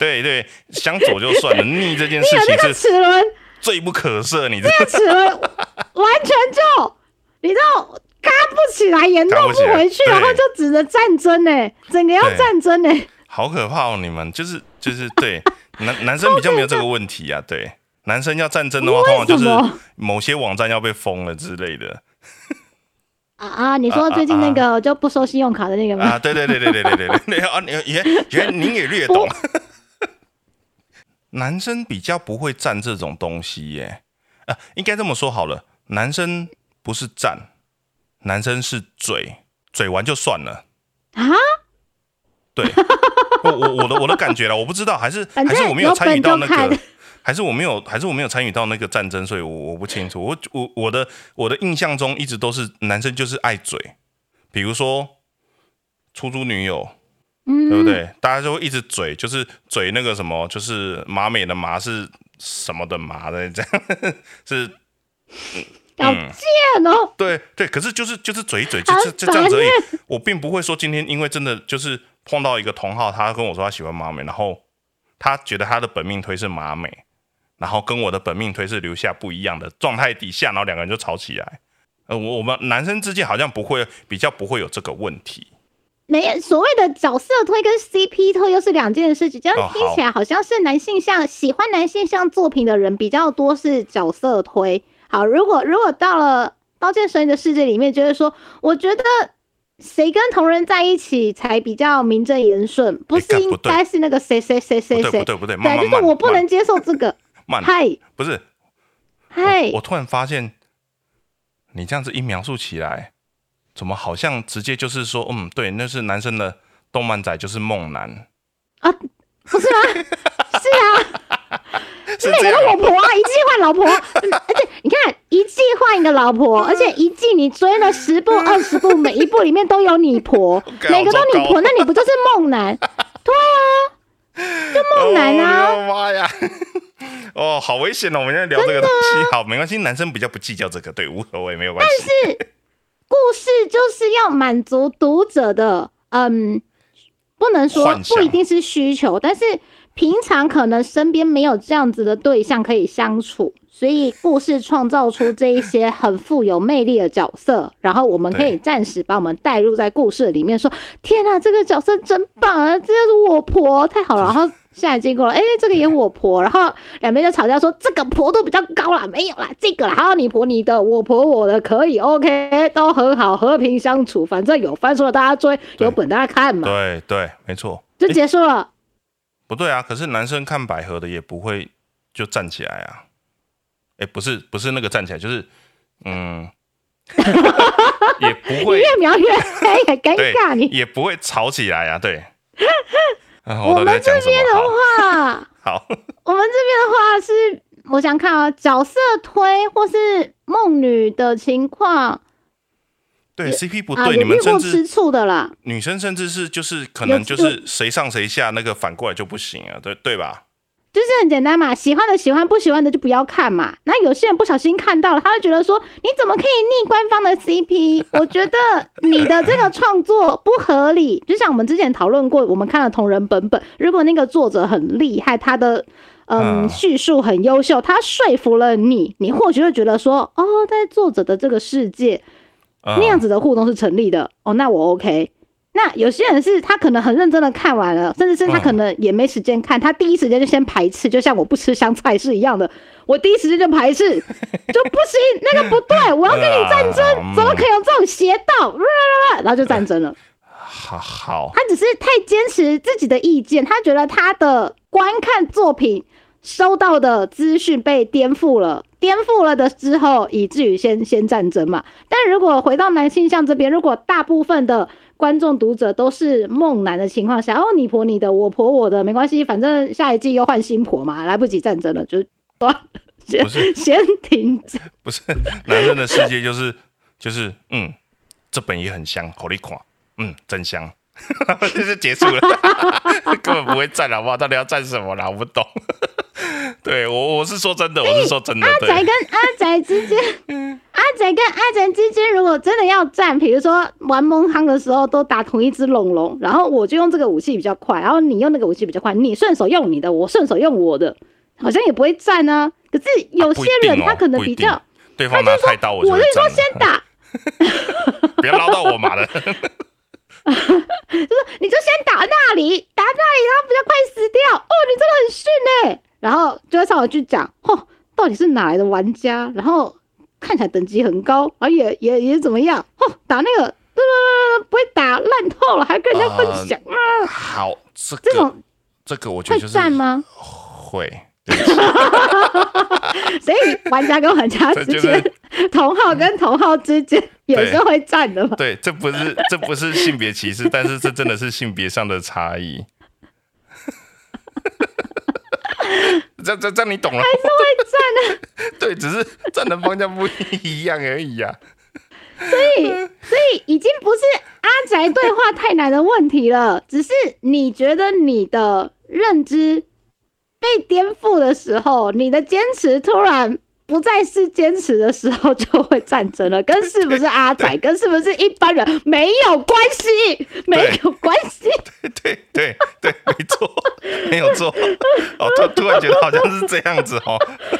对对，想走就算了，腻这件事情是齿轮罪不可赦。你这个齿轮完全就你知道，嘎不起来，也弄不回去，然后就只能战争呢，整个要战争呢，好可怕哦！你们就是就是对男男生比较没有这个问题啊，对男生要战争的话，通常就是某些网站要被封了之类的。啊啊！你说最近那个就不收信用卡的那个吗？啊，对对对对对对对对，啊，你也觉得您也略懂。男生比较不会占这种东西耶，啊，应该这么说好了，男生不是占，男生是嘴，嘴完就算了啊。对，我我我的我的感觉了，我不知道，还是还是我没有参与到那个，还是我没有，还是我没有参与到那个战争，所以我我不清楚。我我我的我的印象中一直都是男生就是爱嘴，比如说出租女友。对不对？大家就会一直嘴，就是嘴那个什么，就是马美的麻是什么的麻的这样，是好贱哦。对对，可是就是就是嘴嘴，就是就这样子而已。我并不会说今天因为真的就是碰到一个同号，他跟我说他喜欢马美，然后他觉得他的本命推是马美，然后跟我的本命推是留下不一样的状态底下，然后两个人就吵起来。呃，我我们男生之间好像不会比较不会有这个问题。没所谓的角色推跟 CP 推又是两件事情，这样听起来好像是男性向喜欢男性向作品的人比较多是角色推。好，如果如果到了《刀剑神域》的世界里面，觉得说，我觉得谁跟同人在一起才比较名正言顺，不是应该是那个谁谁谁谁谁？不对不对，对，就是我不能接受这个。嗨，不是，嗨，我突然发现你这样子一描述起来。怎么好像直接就是说，嗯，对，那是男生的动漫仔，就是梦男啊，不是吗？是啊，是每个都老婆啊，一季换老婆，而且你看一季换一个老婆，而且一季你追了十部、二十部，每一部里面都有你婆，每个都你婆，那你不就是梦男？对啊，就梦男啊！妈呀，哦，好危险哦！我们现在聊这个东西，好，没关系，男生比较不计较这个，对，无所谓，没有关系。但是。故事就是要满足读者的，嗯，不能说不一定是需求，但是平常可能身边没有这样子的对象可以相处，所以故事创造出这一些很富有魅力的角色，然后我们可以暂时把我们带入在故事里面，说天哪，这个角色真棒啊，这就是我婆，太好了，然后。现在经过了，哎，这个也我婆，然后两边就吵架说这个婆都比较高啦，没有啦，这个啦，还有，你婆你的，我婆我的，可以，OK，都很好，和平相处，反正有翻出了大家追，有本大家看嘛。对对，没错，就结束了。不对啊，可是男生看百合的也不会就站起来啊，哎，不是不是那个站起来，就是嗯，也不会越描越黑，尴尬，你也不会吵起来啊，对。我们这边的话，好，我们这边的话是，我想看啊，角色推或是梦女的情况，对 CP 不对，你们甚至吃醋的啦，女生甚至是就是可能就是谁上谁下，那个反过来就不行啊，对对吧？就是很简单嘛，喜欢的喜欢，不喜欢的就不要看嘛。那有些人不小心看到了，他会觉得说：“你怎么可以逆官方的 CP？” 我觉得你的这个创作不合理。就像我们之前讨论过，我们看了同人本本，如果那个作者很厉害，他的嗯叙述很优秀，他说服了你，你或许会觉得说：“哦，在作者的这个世界，那样子的互动是成立的。”哦，那我 OK。那有些人是他可能很认真的看完了，甚至是他可能也没时间看，他第一时间就先排斥，就像我不吃香菜是一样的，我第一时间就排斥，就不行，那个不对，我要跟你战争，怎么可以有这种邪道？然后就战争了。好 好，他只是太坚持自己的意见，他觉得他的观看作品收到的资讯被颠覆了，颠覆了的之后，以至于先先战争嘛。但如果回到男性向这边，如果大部分的观众读者都是梦男的情况下，哦，你婆你的，我婆我的，没关系，反正下一季又换新婆嘛，来不及战争了，就断先先停止。不是男人的世界就是就是嗯，这本也很香，口里垮，嗯，真香，就结束了，根本不会战好不好？到底要战什么啦？我不懂。对我我是说真的，我是说真的。阿宅跟阿宅之间，阿宅跟阿宅之间，如果真的要战，比如说玩蒙夯的时候都打同一只龙龙，然后我就用这个武器比较快，然后你用那个武器比较快，你顺手用你的，我顺手用我的，好像也不会战啊。可是有些人他可能比较，对方拿菜刀，我就说先打，不要捞到我妈的。就是你就先打那里，打那里，然后比较快死掉。哦，你真的很逊哎。然后就会上来去讲，嚯，到底是哪来的玩家？然后看起来等级很高，而也也也怎么样？嚯，打那个，不会打烂透了，还跟人家分享啊？好，这这种这个我觉得会战吗？会，所以玩家跟玩家之间，同号跟同号之间也是会站的嘛？对，这不是这不是性别歧视，但是这真的是性别上的差异。这这这你懂了，还是会站的。对，只是站的方向不一样而已呀。所以，所以已经不是阿宅对话太难的问题了，只是你觉得你的认知被颠覆的时候，你的坚持突然不再是坚持的时候，就会战争了。跟是不是阿仔，跟是不是一般人没有关系，没有关系。对对对对，没错，没有错。哦，突突然觉得好像是这样子哦，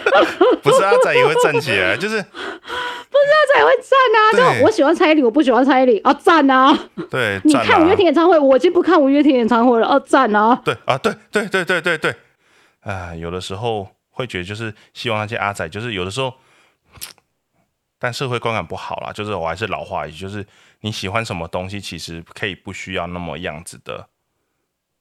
不是阿仔也会站起来，就是不是阿仔也会站啊？就我喜欢蔡依林，我不喜欢蔡依林，啊站啊！对，你看五月天演唱会，我已经不看五月天演唱会了，哦站啊！对啊，对对对对对对，啊，有的时候。会觉得就是希望那些阿仔，就是有的时候，但社会观感不好啦。就是我还是老话一句，就是你喜欢什么东西，其实可以不需要那么样子的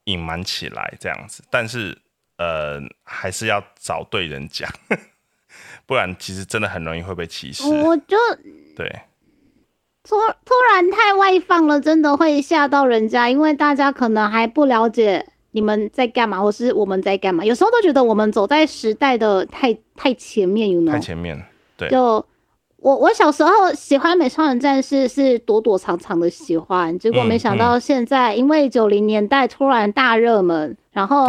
隐瞒起来这样子。但是呃，还是要找对人讲，不然其实真的很容易会被歧视。我就对，突突然太外放了，真的会吓到人家，因为大家可能还不了解。你们在干嘛，或是我们在干嘛？有时候都觉得我们走在时代的太太前面，you know？太前面，对。就我我小时候喜欢美少女战士，是躲躲藏藏的喜欢，结果没想到现在，因为九零年代突然大热门，然后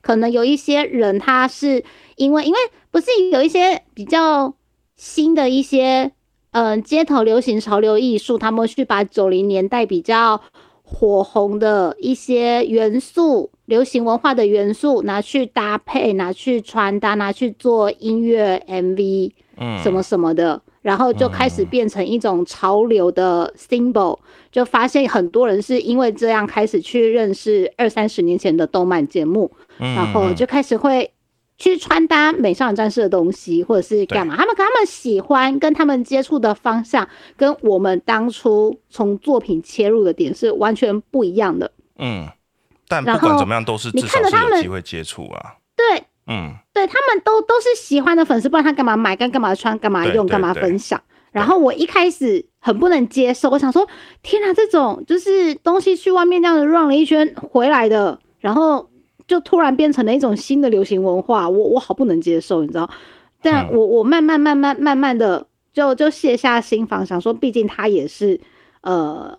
可能有一些人他是因为因为不是有一些比较新的一些嗯街头流行潮流艺术，他们去把九零年代比较。火红的一些元素，流行文化的元素拿去搭配，拿去穿搭，拿去做音乐 MV，嗯，什么什么的，然后就开始变成一种潮流的 symbol，就发现很多人是因为这样开始去认识二三十年前的动漫节目，然后就开始会。去穿搭美少女战士的东西，或者是干嘛？他们他们喜欢，跟他们接触的方向，跟我们当初从作品切入的点是完全不一样的。嗯，但不管怎么样，都是至少是有机会接触啊。对，嗯，对他们都都是喜欢的粉丝，不然他干嘛买？干干嘛穿？干嘛用？干嘛分享？然后我一开始很不能接受，我想说，天哪，这种就是东西去外面这样子绕了一圈回来的，然后。就突然变成了一种新的流行文化，我我好不能接受，你知道？但我我慢慢慢慢慢慢的就就卸下心防，想说，毕竟他也是呃。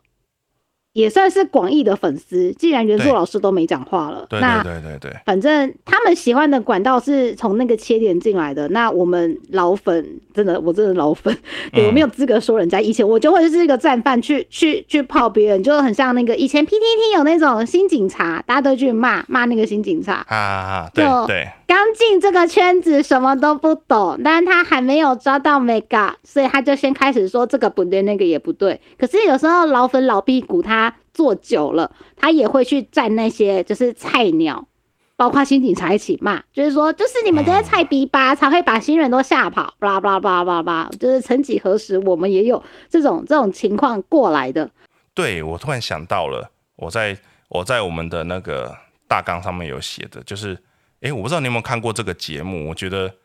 也算是广义的粉丝。既然原作老师都没讲话了，那对对对，反正他们喜欢的管道是从那个切点进来的。那我们老粉真的，我真的老粉，我没有资格说人家。以前我就会是一个战犯，去去去泡别人，就很像那个以前 PTT 有那种新警察，大家都去骂骂那个新警察啊，对对。刚进这个圈子，什么都不懂，但是他还没有抓到 mega，所以他就先开始说这个不对，那个也不对。可是有时候老粉老屁股，他做久了，他也会去站那些就是菜鸟，包括新警察一起骂，就是说，就是你们这些菜逼吧，才会把新人都吓跑，巴拉巴拉巴拉巴拉，就是曾几何时，我们也有这种这种情况过来的。对我突然想到了，我在我在我们的那个大纲上面有写的，就是。哎，我不知道你有没有看过这个节目？我觉得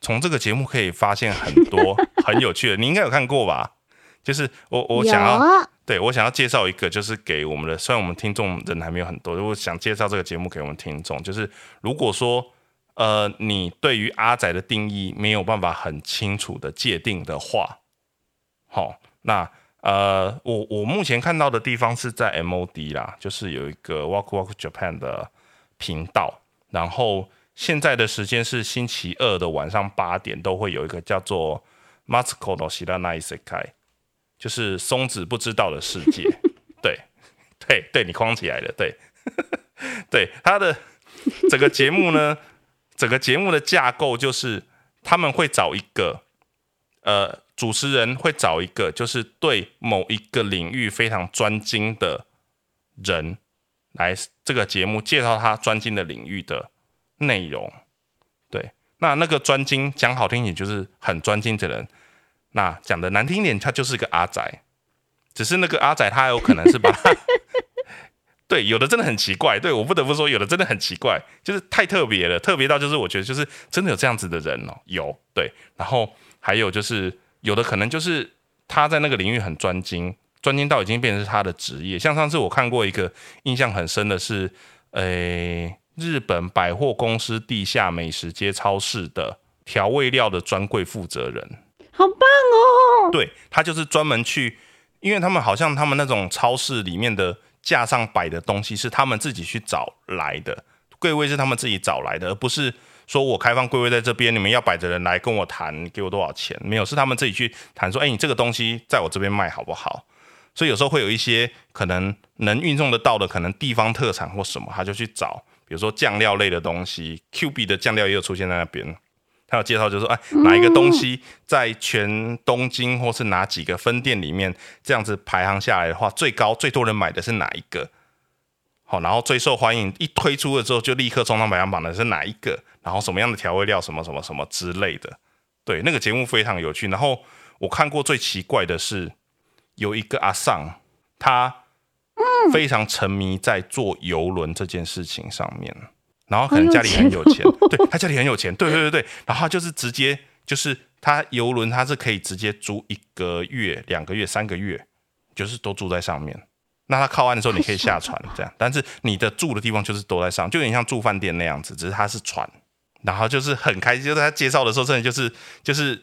从这个节目可以发现很多 很有趣的。你应该有看过吧？就是我我想要对我想要介绍一个，就是给我们的，虽然我们听众人还没有很多，如果想介绍这个节目给我们听众，就是如果说呃你对于阿仔的定义没有办法很清楚的界定的话，好，那呃我我目前看到的地方是在 MOD 啦，就是有一个 Walk Walk Japan 的频道。然后现在的时间是星期二的晚上八点，都会有一个叫做 “Masco no s h i r a n a i s e k a 就是松子不知道的世界。对，对，对你框起来了。对，对，他的整个节目呢，整个节目的架构就是他们会找一个呃主持人，会找一个就是对某一个领域非常专精的人。来这个节目介绍他专精的领域的内容，对，那那个专精讲好听点就是很专精的人，那讲的难听点他就是个阿仔，只是那个阿仔他有可能是把他，对，有的真的很奇怪，对我不得不说有的真的很奇怪，就是太特别了，特别到就是我觉得就是真的有这样子的人哦，有对，然后还有就是有的可能就是他在那个领域很专精。专精到已经变成是他的职业，像上次我看过一个印象很深的是，诶，日本百货公司地下美食街超市的调味料的专柜负责人，好棒哦！对他就是专门去，因为他们好像他们那种超市里面的架上摆的东西是他们自己去找来的，柜位是他们自己找来的，而不是说我开放柜位在这边，你们要摆着人来跟我谈，给我多少钱？没有，是他们自己去谈说，哎，你这个东西在我这边卖好不好？所以有时候会有一些可能能运送得到的，可能地方特产或什么，他就去找，比如说酱料类的东西，Q B 的酱料也有出现在那边。他有介绍，就是说，哎，哪一个东西在全东京或是哪几个分店里面，这样子排行下来的话，最高最多人买的是哪一个？好，然后最受欢迎，一推出了之后就立刻冲上排行榜的是哪一个？然后什么样的调味料，什么什么什么之类的。对，那个节目非常有趣。然后我看过最奇怪的是，有一个阿尚，他非常沉迷在坐游轮这件事情上面。然后可能家里很有钱，对他家里很有钱，对对对对。然后他就是直接就是他游轮，他是可以直接租一个月、两个月、三个月，就是都住在上面。那他靠岸的时候，你可以下船这样，但是你的住的地方就是都在上，就有点像住饭店那样子，只是他是船。然后就是很开心，就是他介绍的时候，真的就是就是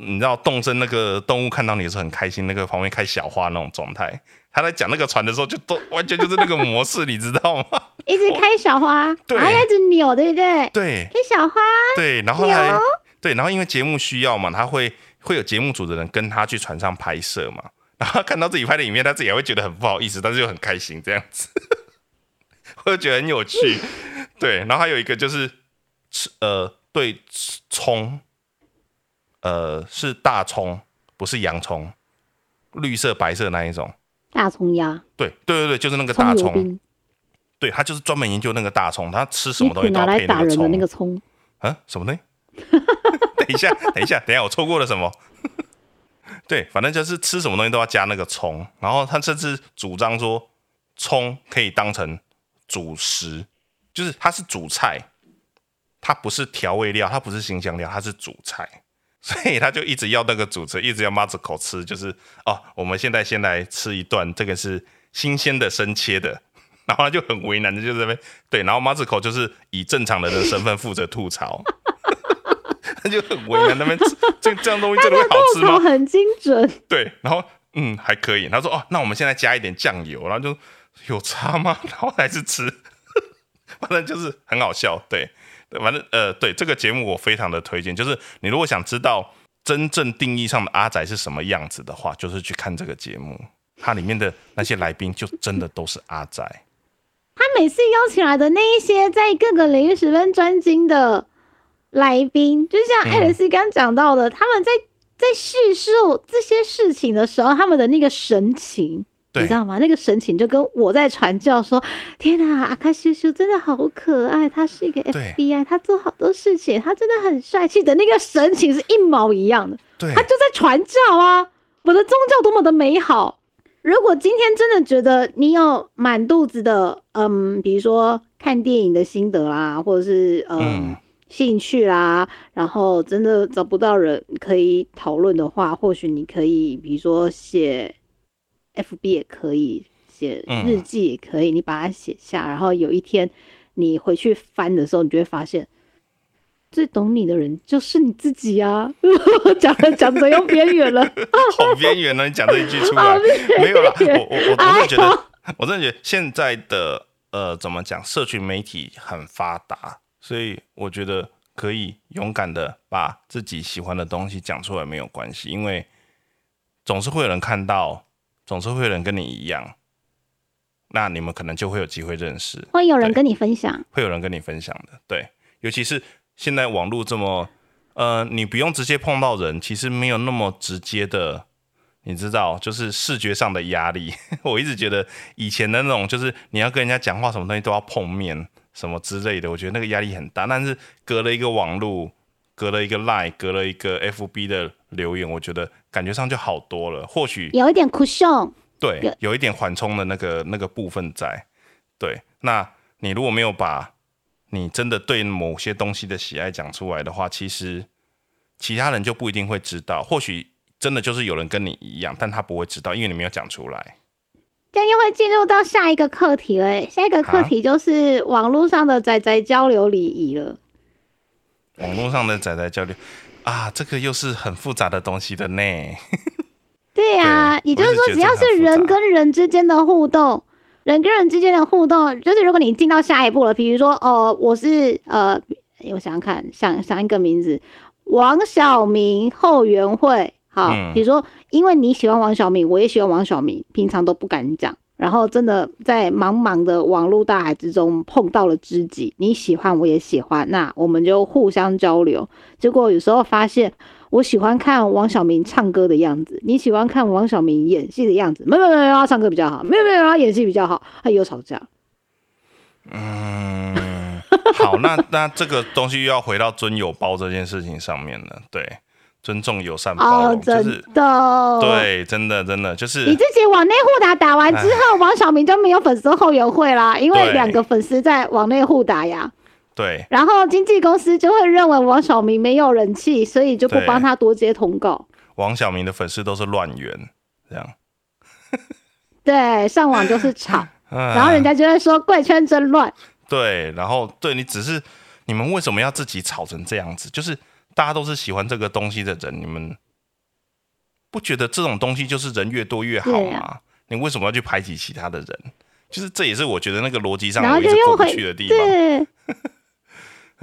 你知道，动身那个动物看到你的时候很开心，那个旁边开小花那种状态。他在讲那个船的时候，就都完全就是那个模式，你知道吗？一直开小花，对，还一直扭，对不对？对，开小花，对，然后还对，然后因为节目需要嘛，他会会有节目组的人跟他去船上拍摄嘛，然后看到自己拍的影片，他自己也会觉得很不好意思，但是又很开心这样子，我就觉得很有趣。对，然后还有一个就是吃呃，对，葱，呃，是大葱，不是洋葱，绿色白色那一种。大葱鸭，对对对对，就是那个大葱，对他就是专门研究那个大葱，他吃什么东西拿来打人的那个葱 啊？什么呢？等一下，等一下，等一下，我错过了什么？对，反正就是吃什么东西都要加那个葱，然后他甚至主张说葱可以当成主食，就是它是主菜，它不是调味料，它不是新香料，它是主菜。所以他就一直要那个主持，一直要马子口吃，就是哦，我们现在先来吃一段，这个是新鲜的生切的，然后他就很为难的就在那边对，然后马子口就是以正常人的身份负责吐槽，他就很为难那边这这样东西真的会好吃吗？很精准，对，然后嗯还可以，他说哦，那我们现在加一点酱油，然后就有差吗？然后还是吃，反正就是很好笑，对。反正呃，对这个节目我非常的推荐，就是你如果想知道真正定义上的阿宅是什么样子的话，就是去看这个节目，它里面的那些来宾就真的都是阿宅。他每次邀请来的那一些在各个领域十分专精的来宾，就像艾伦斯刚讲到的，他们在在叙述这些事情的时候，他们的那个神情。你知道吗？那个神情就跟我在传教说：“天哪，阿卡西叔真的好可爱，他是一个 FBI，他做好多事情，他真的很帅气的那个神情是一毛一样的。”对，他就在传教啊！我的宗教多么的美好。如果今天真的觉得你有满肚子的嗯，比如说看电影的心得啦，或者是嗯兴趣啦，然后真的找不到人可以讨论的话，或许你可以比如说写。F B 也可以写日记，也可以，你把它写下，然后有一天你回去翻的时候，你就会发现最懂你的人就是你自己啊！讲着讲着又边缘了，好边缘呢！你讲这一句出来，没有了。我我我我真的觉得，我真的觉得现在的呃，怎么讲，社群媒体很发达，所以我觉得可以勇敢的把自己喜欢的东西讲出来，没有关系，因为总是会有人看到。总是会有人跟你一样，那你们可能就会有机会认识，会有人跟你分享，会有人跟你分享的。对，尤其是现在网络这么，呃，你不用直接碰到人，其实没有那么直接的，你知道，就是视觉上的压力。我一直觉得以前的那种，就是你要跟人家讲话，什么东西都要碰面，什么之类的，我觉得那个压力很大。但是隔了一个网络，隔了一个 Line，隔了一个 FB 的留言，我觉得。感觉上就好多了，或许有一点 cushion，对，有一点缓冲的那个那个部分在。对，那你如果没有把你真的对某些东西的喜爱讲出来的话，其实其他人就不一定会知道。或许真的就是有人跟你一样，但他不会知道，因为你没有讲出来。这样又会进入到下一个课题了，下一个课题就是网络上的仔仔交流礼仪了。网络上的仔仔交流。啊，这个又是很复杂的东西的呢。对呀，也就是说，只要是人跟人之间的互动，人跟人之间的互动，就是如果你进到下一步了，比如说，哦，我是呃我想想看，想想一个名字，王小明后援会。好，比如说，因为你喜欢王小明，我也喜欢王小明，平常都不敢讲，然后真的在茫茫的网络大海之中碰到了知己，你喜欢我也喜欢，那我们就互相交流。结果有时候发现，我喜欢看王小明唱歌的样子，你喜欢看王小明演戏的样子，没有没有没有，他唱歌比较好，没有没有他演戏比较好，他又吵架。嗯，好，那那这个东西又要回到尊友包这件事情上面了，对。尊重、友善、包容，就是对，真的，真的就是你自己往内互打打完之后，王小明就没有粉丝后援会啦，因为两个粉丝在往内互打呀。对，然后经纪公司就会认为王小明没有人气，所以就不帮他多接通告。王小明的粉丝都是乱源，这样。对，上网就是吵，然后人家就会说怪圈真乱。对，然后对你只是你们为什么要自己吵成这样子？就是。大家都是喜欢这个东西的人，你们不觉得这种东西就是人越多越好吗？你为什么要去排挤其他的人？就是这也是我觉得那个逻辑上我一直过不去的地方。对，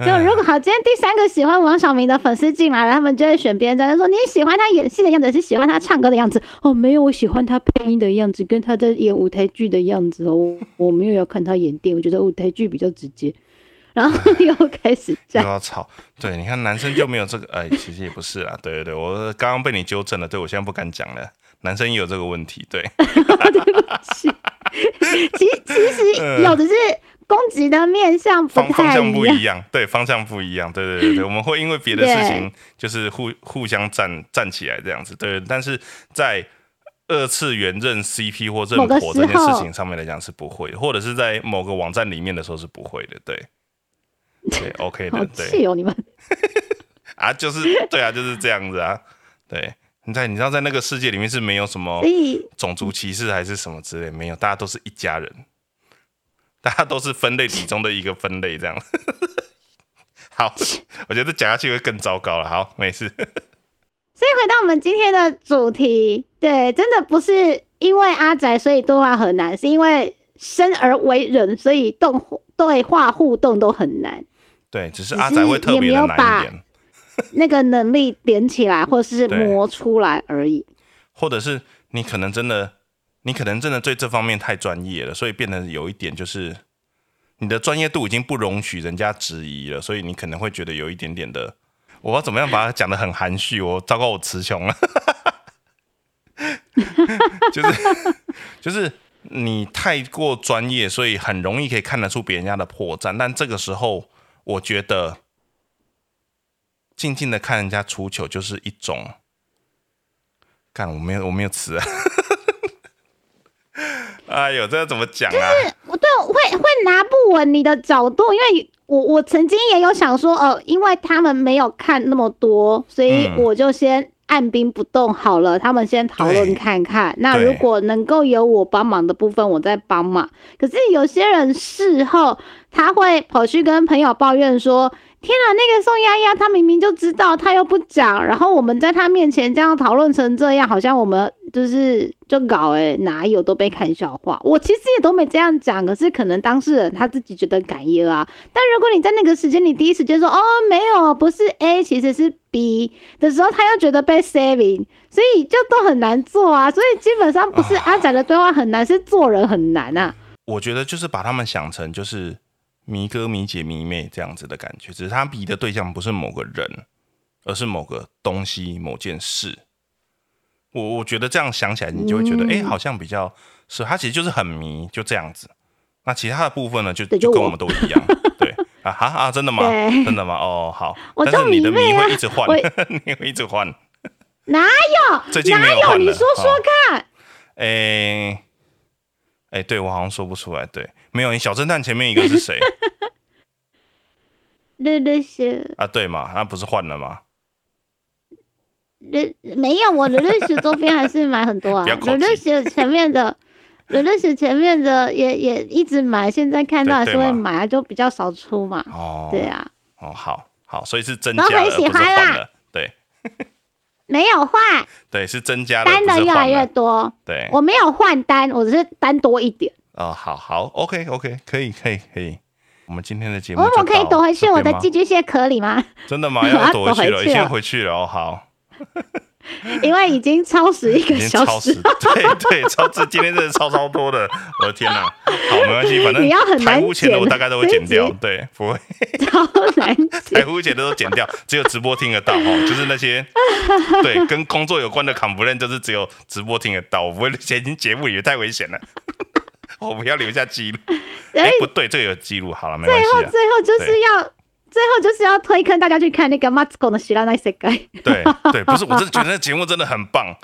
就如果好，今天第三个喜欢王小明的粉丝进来了，他们就会选边站，说你喜欢他演戏的样子，是喜欢他唱歌的样子？哦，没有，我喜欢他配音的样子，跟他在演舞台剧的样子哦。我没有要看他演电影，我觉得舞台剧比较直接。然后又开始又要吵，对，你看男生就没有这个，哎，其实也不是啦，对对对，我刚刚被你纠正了，对我现在不敢讲了，男生也有这个问题，对，对不起，其其实有的是攻击的面向方方向不一样，对，方向不一样，对对对对，我们会因为别的事情就是互互相站站起来这样子，对，但是在二次元认 CP 或认婆这件事情上面来讲是不会，或者是在某个网站里面的时候是不会的，对。对，OK 的，对。气哦，你们 啊，就是对啊，就是这样子啊。对，你在你知道，在那个世界里面是没有什么种族歧视还是什么之类，没有，大家都是一家人，大家都是分类体中的一个分类，这样。好，我觉得讲下去会更糟糕了。好，没事。所以回到我们今天的主题，对，真的不是因为阿宅所以对话很难，是因为生而为人，所以动对话互动都很难。对，只是阿仔会特别难一点，那个能力点起来，或者是磨出来而已。或者是你可能真的，你可能真的对这方面太专业了，所以变得有一点就是你的专业度已经不容许人家质疑了，所以你可能会觉得有一点点的，我要怎么样把它讲的很含蓄？我糟糕，我词穷了，就是就是你太过专业，所以很容易可以看得出别人家的破绽，但这个时候。我觉得静静的看人家出糗就是一种，干我没有我没有词啊！哎呦，这要怎么讲啊？就是我对会会拿不稳你的角度，因为我我曾经也有想说，哦，因为他们没有看那么多，所以我就先按兵不动好了。他们先讨论看看，那如果能够有我帮忙的部分，我再帮忙。可是有些人事后。他会跑去跟朋友抱怨说：“天啊，那个宋丫丫，她明明就知道，她又不讲。然后我们在她面前这样讨论成这样，好像我们就是就搞诶，哪有都被看笑话。我其实也都没这样讲，可是可能当事人他自己觉得感耶啊。但如果你在那个时间，你第一时间说哦没有，不是 A，其实是 B 的时候，他又觉得被 saving，所以就都很难做啊。所以基本上不是阿仔的对话很难，是做人很难啊。我觉得就是把他们想成就是。迷哥、迷姐、迷妹这样子的感觉，只是他迷的对象不是某个人，而是某个东西、某件事。我我觉得这样想起来，你就会觉得，哎，好像比较是他其实就是很迷，就这样子。那其他的部分呢，就就跟我们都一样。对啊，哈啊，真的吗？真的吗？哦，好。但是你的迷会一直换，你会一直换。哪有？最近哪有？你说说看。哎。哎，对我好像说不出来。对，没有你小侦探前面一个是谁？乐乐雪啊，对嘛？那不是换了吗？乐没有，我的乐雪周边还是买很多啊。乐乐雪前面的，乐乐雪前面的也也一直买，现在看到还是会买啊，就比较少出嘛。哦，对啊。哦，好好，所以是增加了，不是换了。对。没有换，对，是增加单的越来越多。对，我没有换单，我只是单多一点。哦，好好，OK，OK，可以，可以，可以。我们今天的节目，我我可以躲回去我的寄居蟹壳里吗？真的吗？要躲回去了，先回去了哦。好。因为已经超时一个小时，对对，超时今天真的超超多的，我的天哪！好，没关系，反正你要很难钱的我大概都会剪掉，对，不会超难台呼钱的都剪掉，只有直播听得到哦，就是那些对跟工作有关的 complain，就是只有直播听得到，我不会剪进节目也，太危险了，我不要留下记录。哎，不对，这个有记录，好了，没关系。最后，最后就是要。最后就是要推坑大家去看那个《马子狗的希腊那世界》。对对，不是，我真的 觉得那节目真的很棒，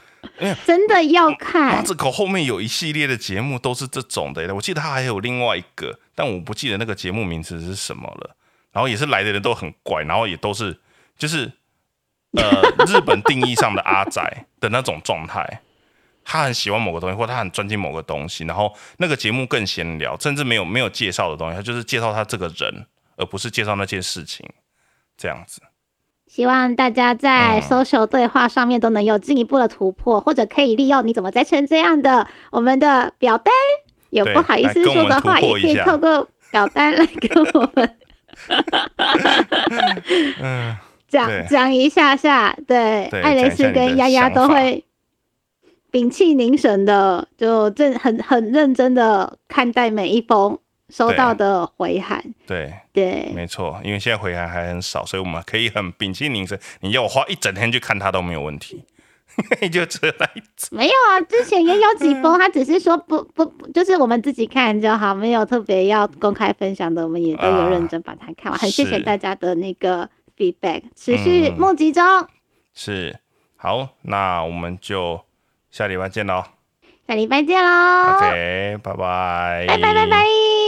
真的要看。马子狗后面有一系列的节目都是这种的，我记得他还有另外一个，但我不记得那个节目名字是什么了。然后也是来的人都很怪，然后也都是就是呃日本定义上的阿仔的那种状态。他很喜欢某个东西，或他很专精某个东西，然后那个节目更闲聊，甚至没有没有介绍的东西，他就是介绍他这个人。而不是介绍那件事情，这样子。希望大家在 social 对话上面都能有进一步的突破，或者可以利用你怎么在成这样的我们的表单，有不好意思说的话，也可以透过表单来跟我们，嗯，讲讲一下下。对，艾雷斯跟丫丫都会屏气凝神的，就正很很认真的看待每一封。收到的回函，对对，没错，因为现在回函还很少，所以我们可以很屏气凝神。你要我花一整天去看它都没有问题，你就这样子。没有啊，之前也有几封，他只是说不不，就是我们自己看就好，没有特别要公开分享的，我们也都有认真把它看完。很谢谢大家的那个 feedback，持续募集中。是，好，那我们就下礼拜见喽。下礼拜见喽。OK，拜拜。拜拜拜拜。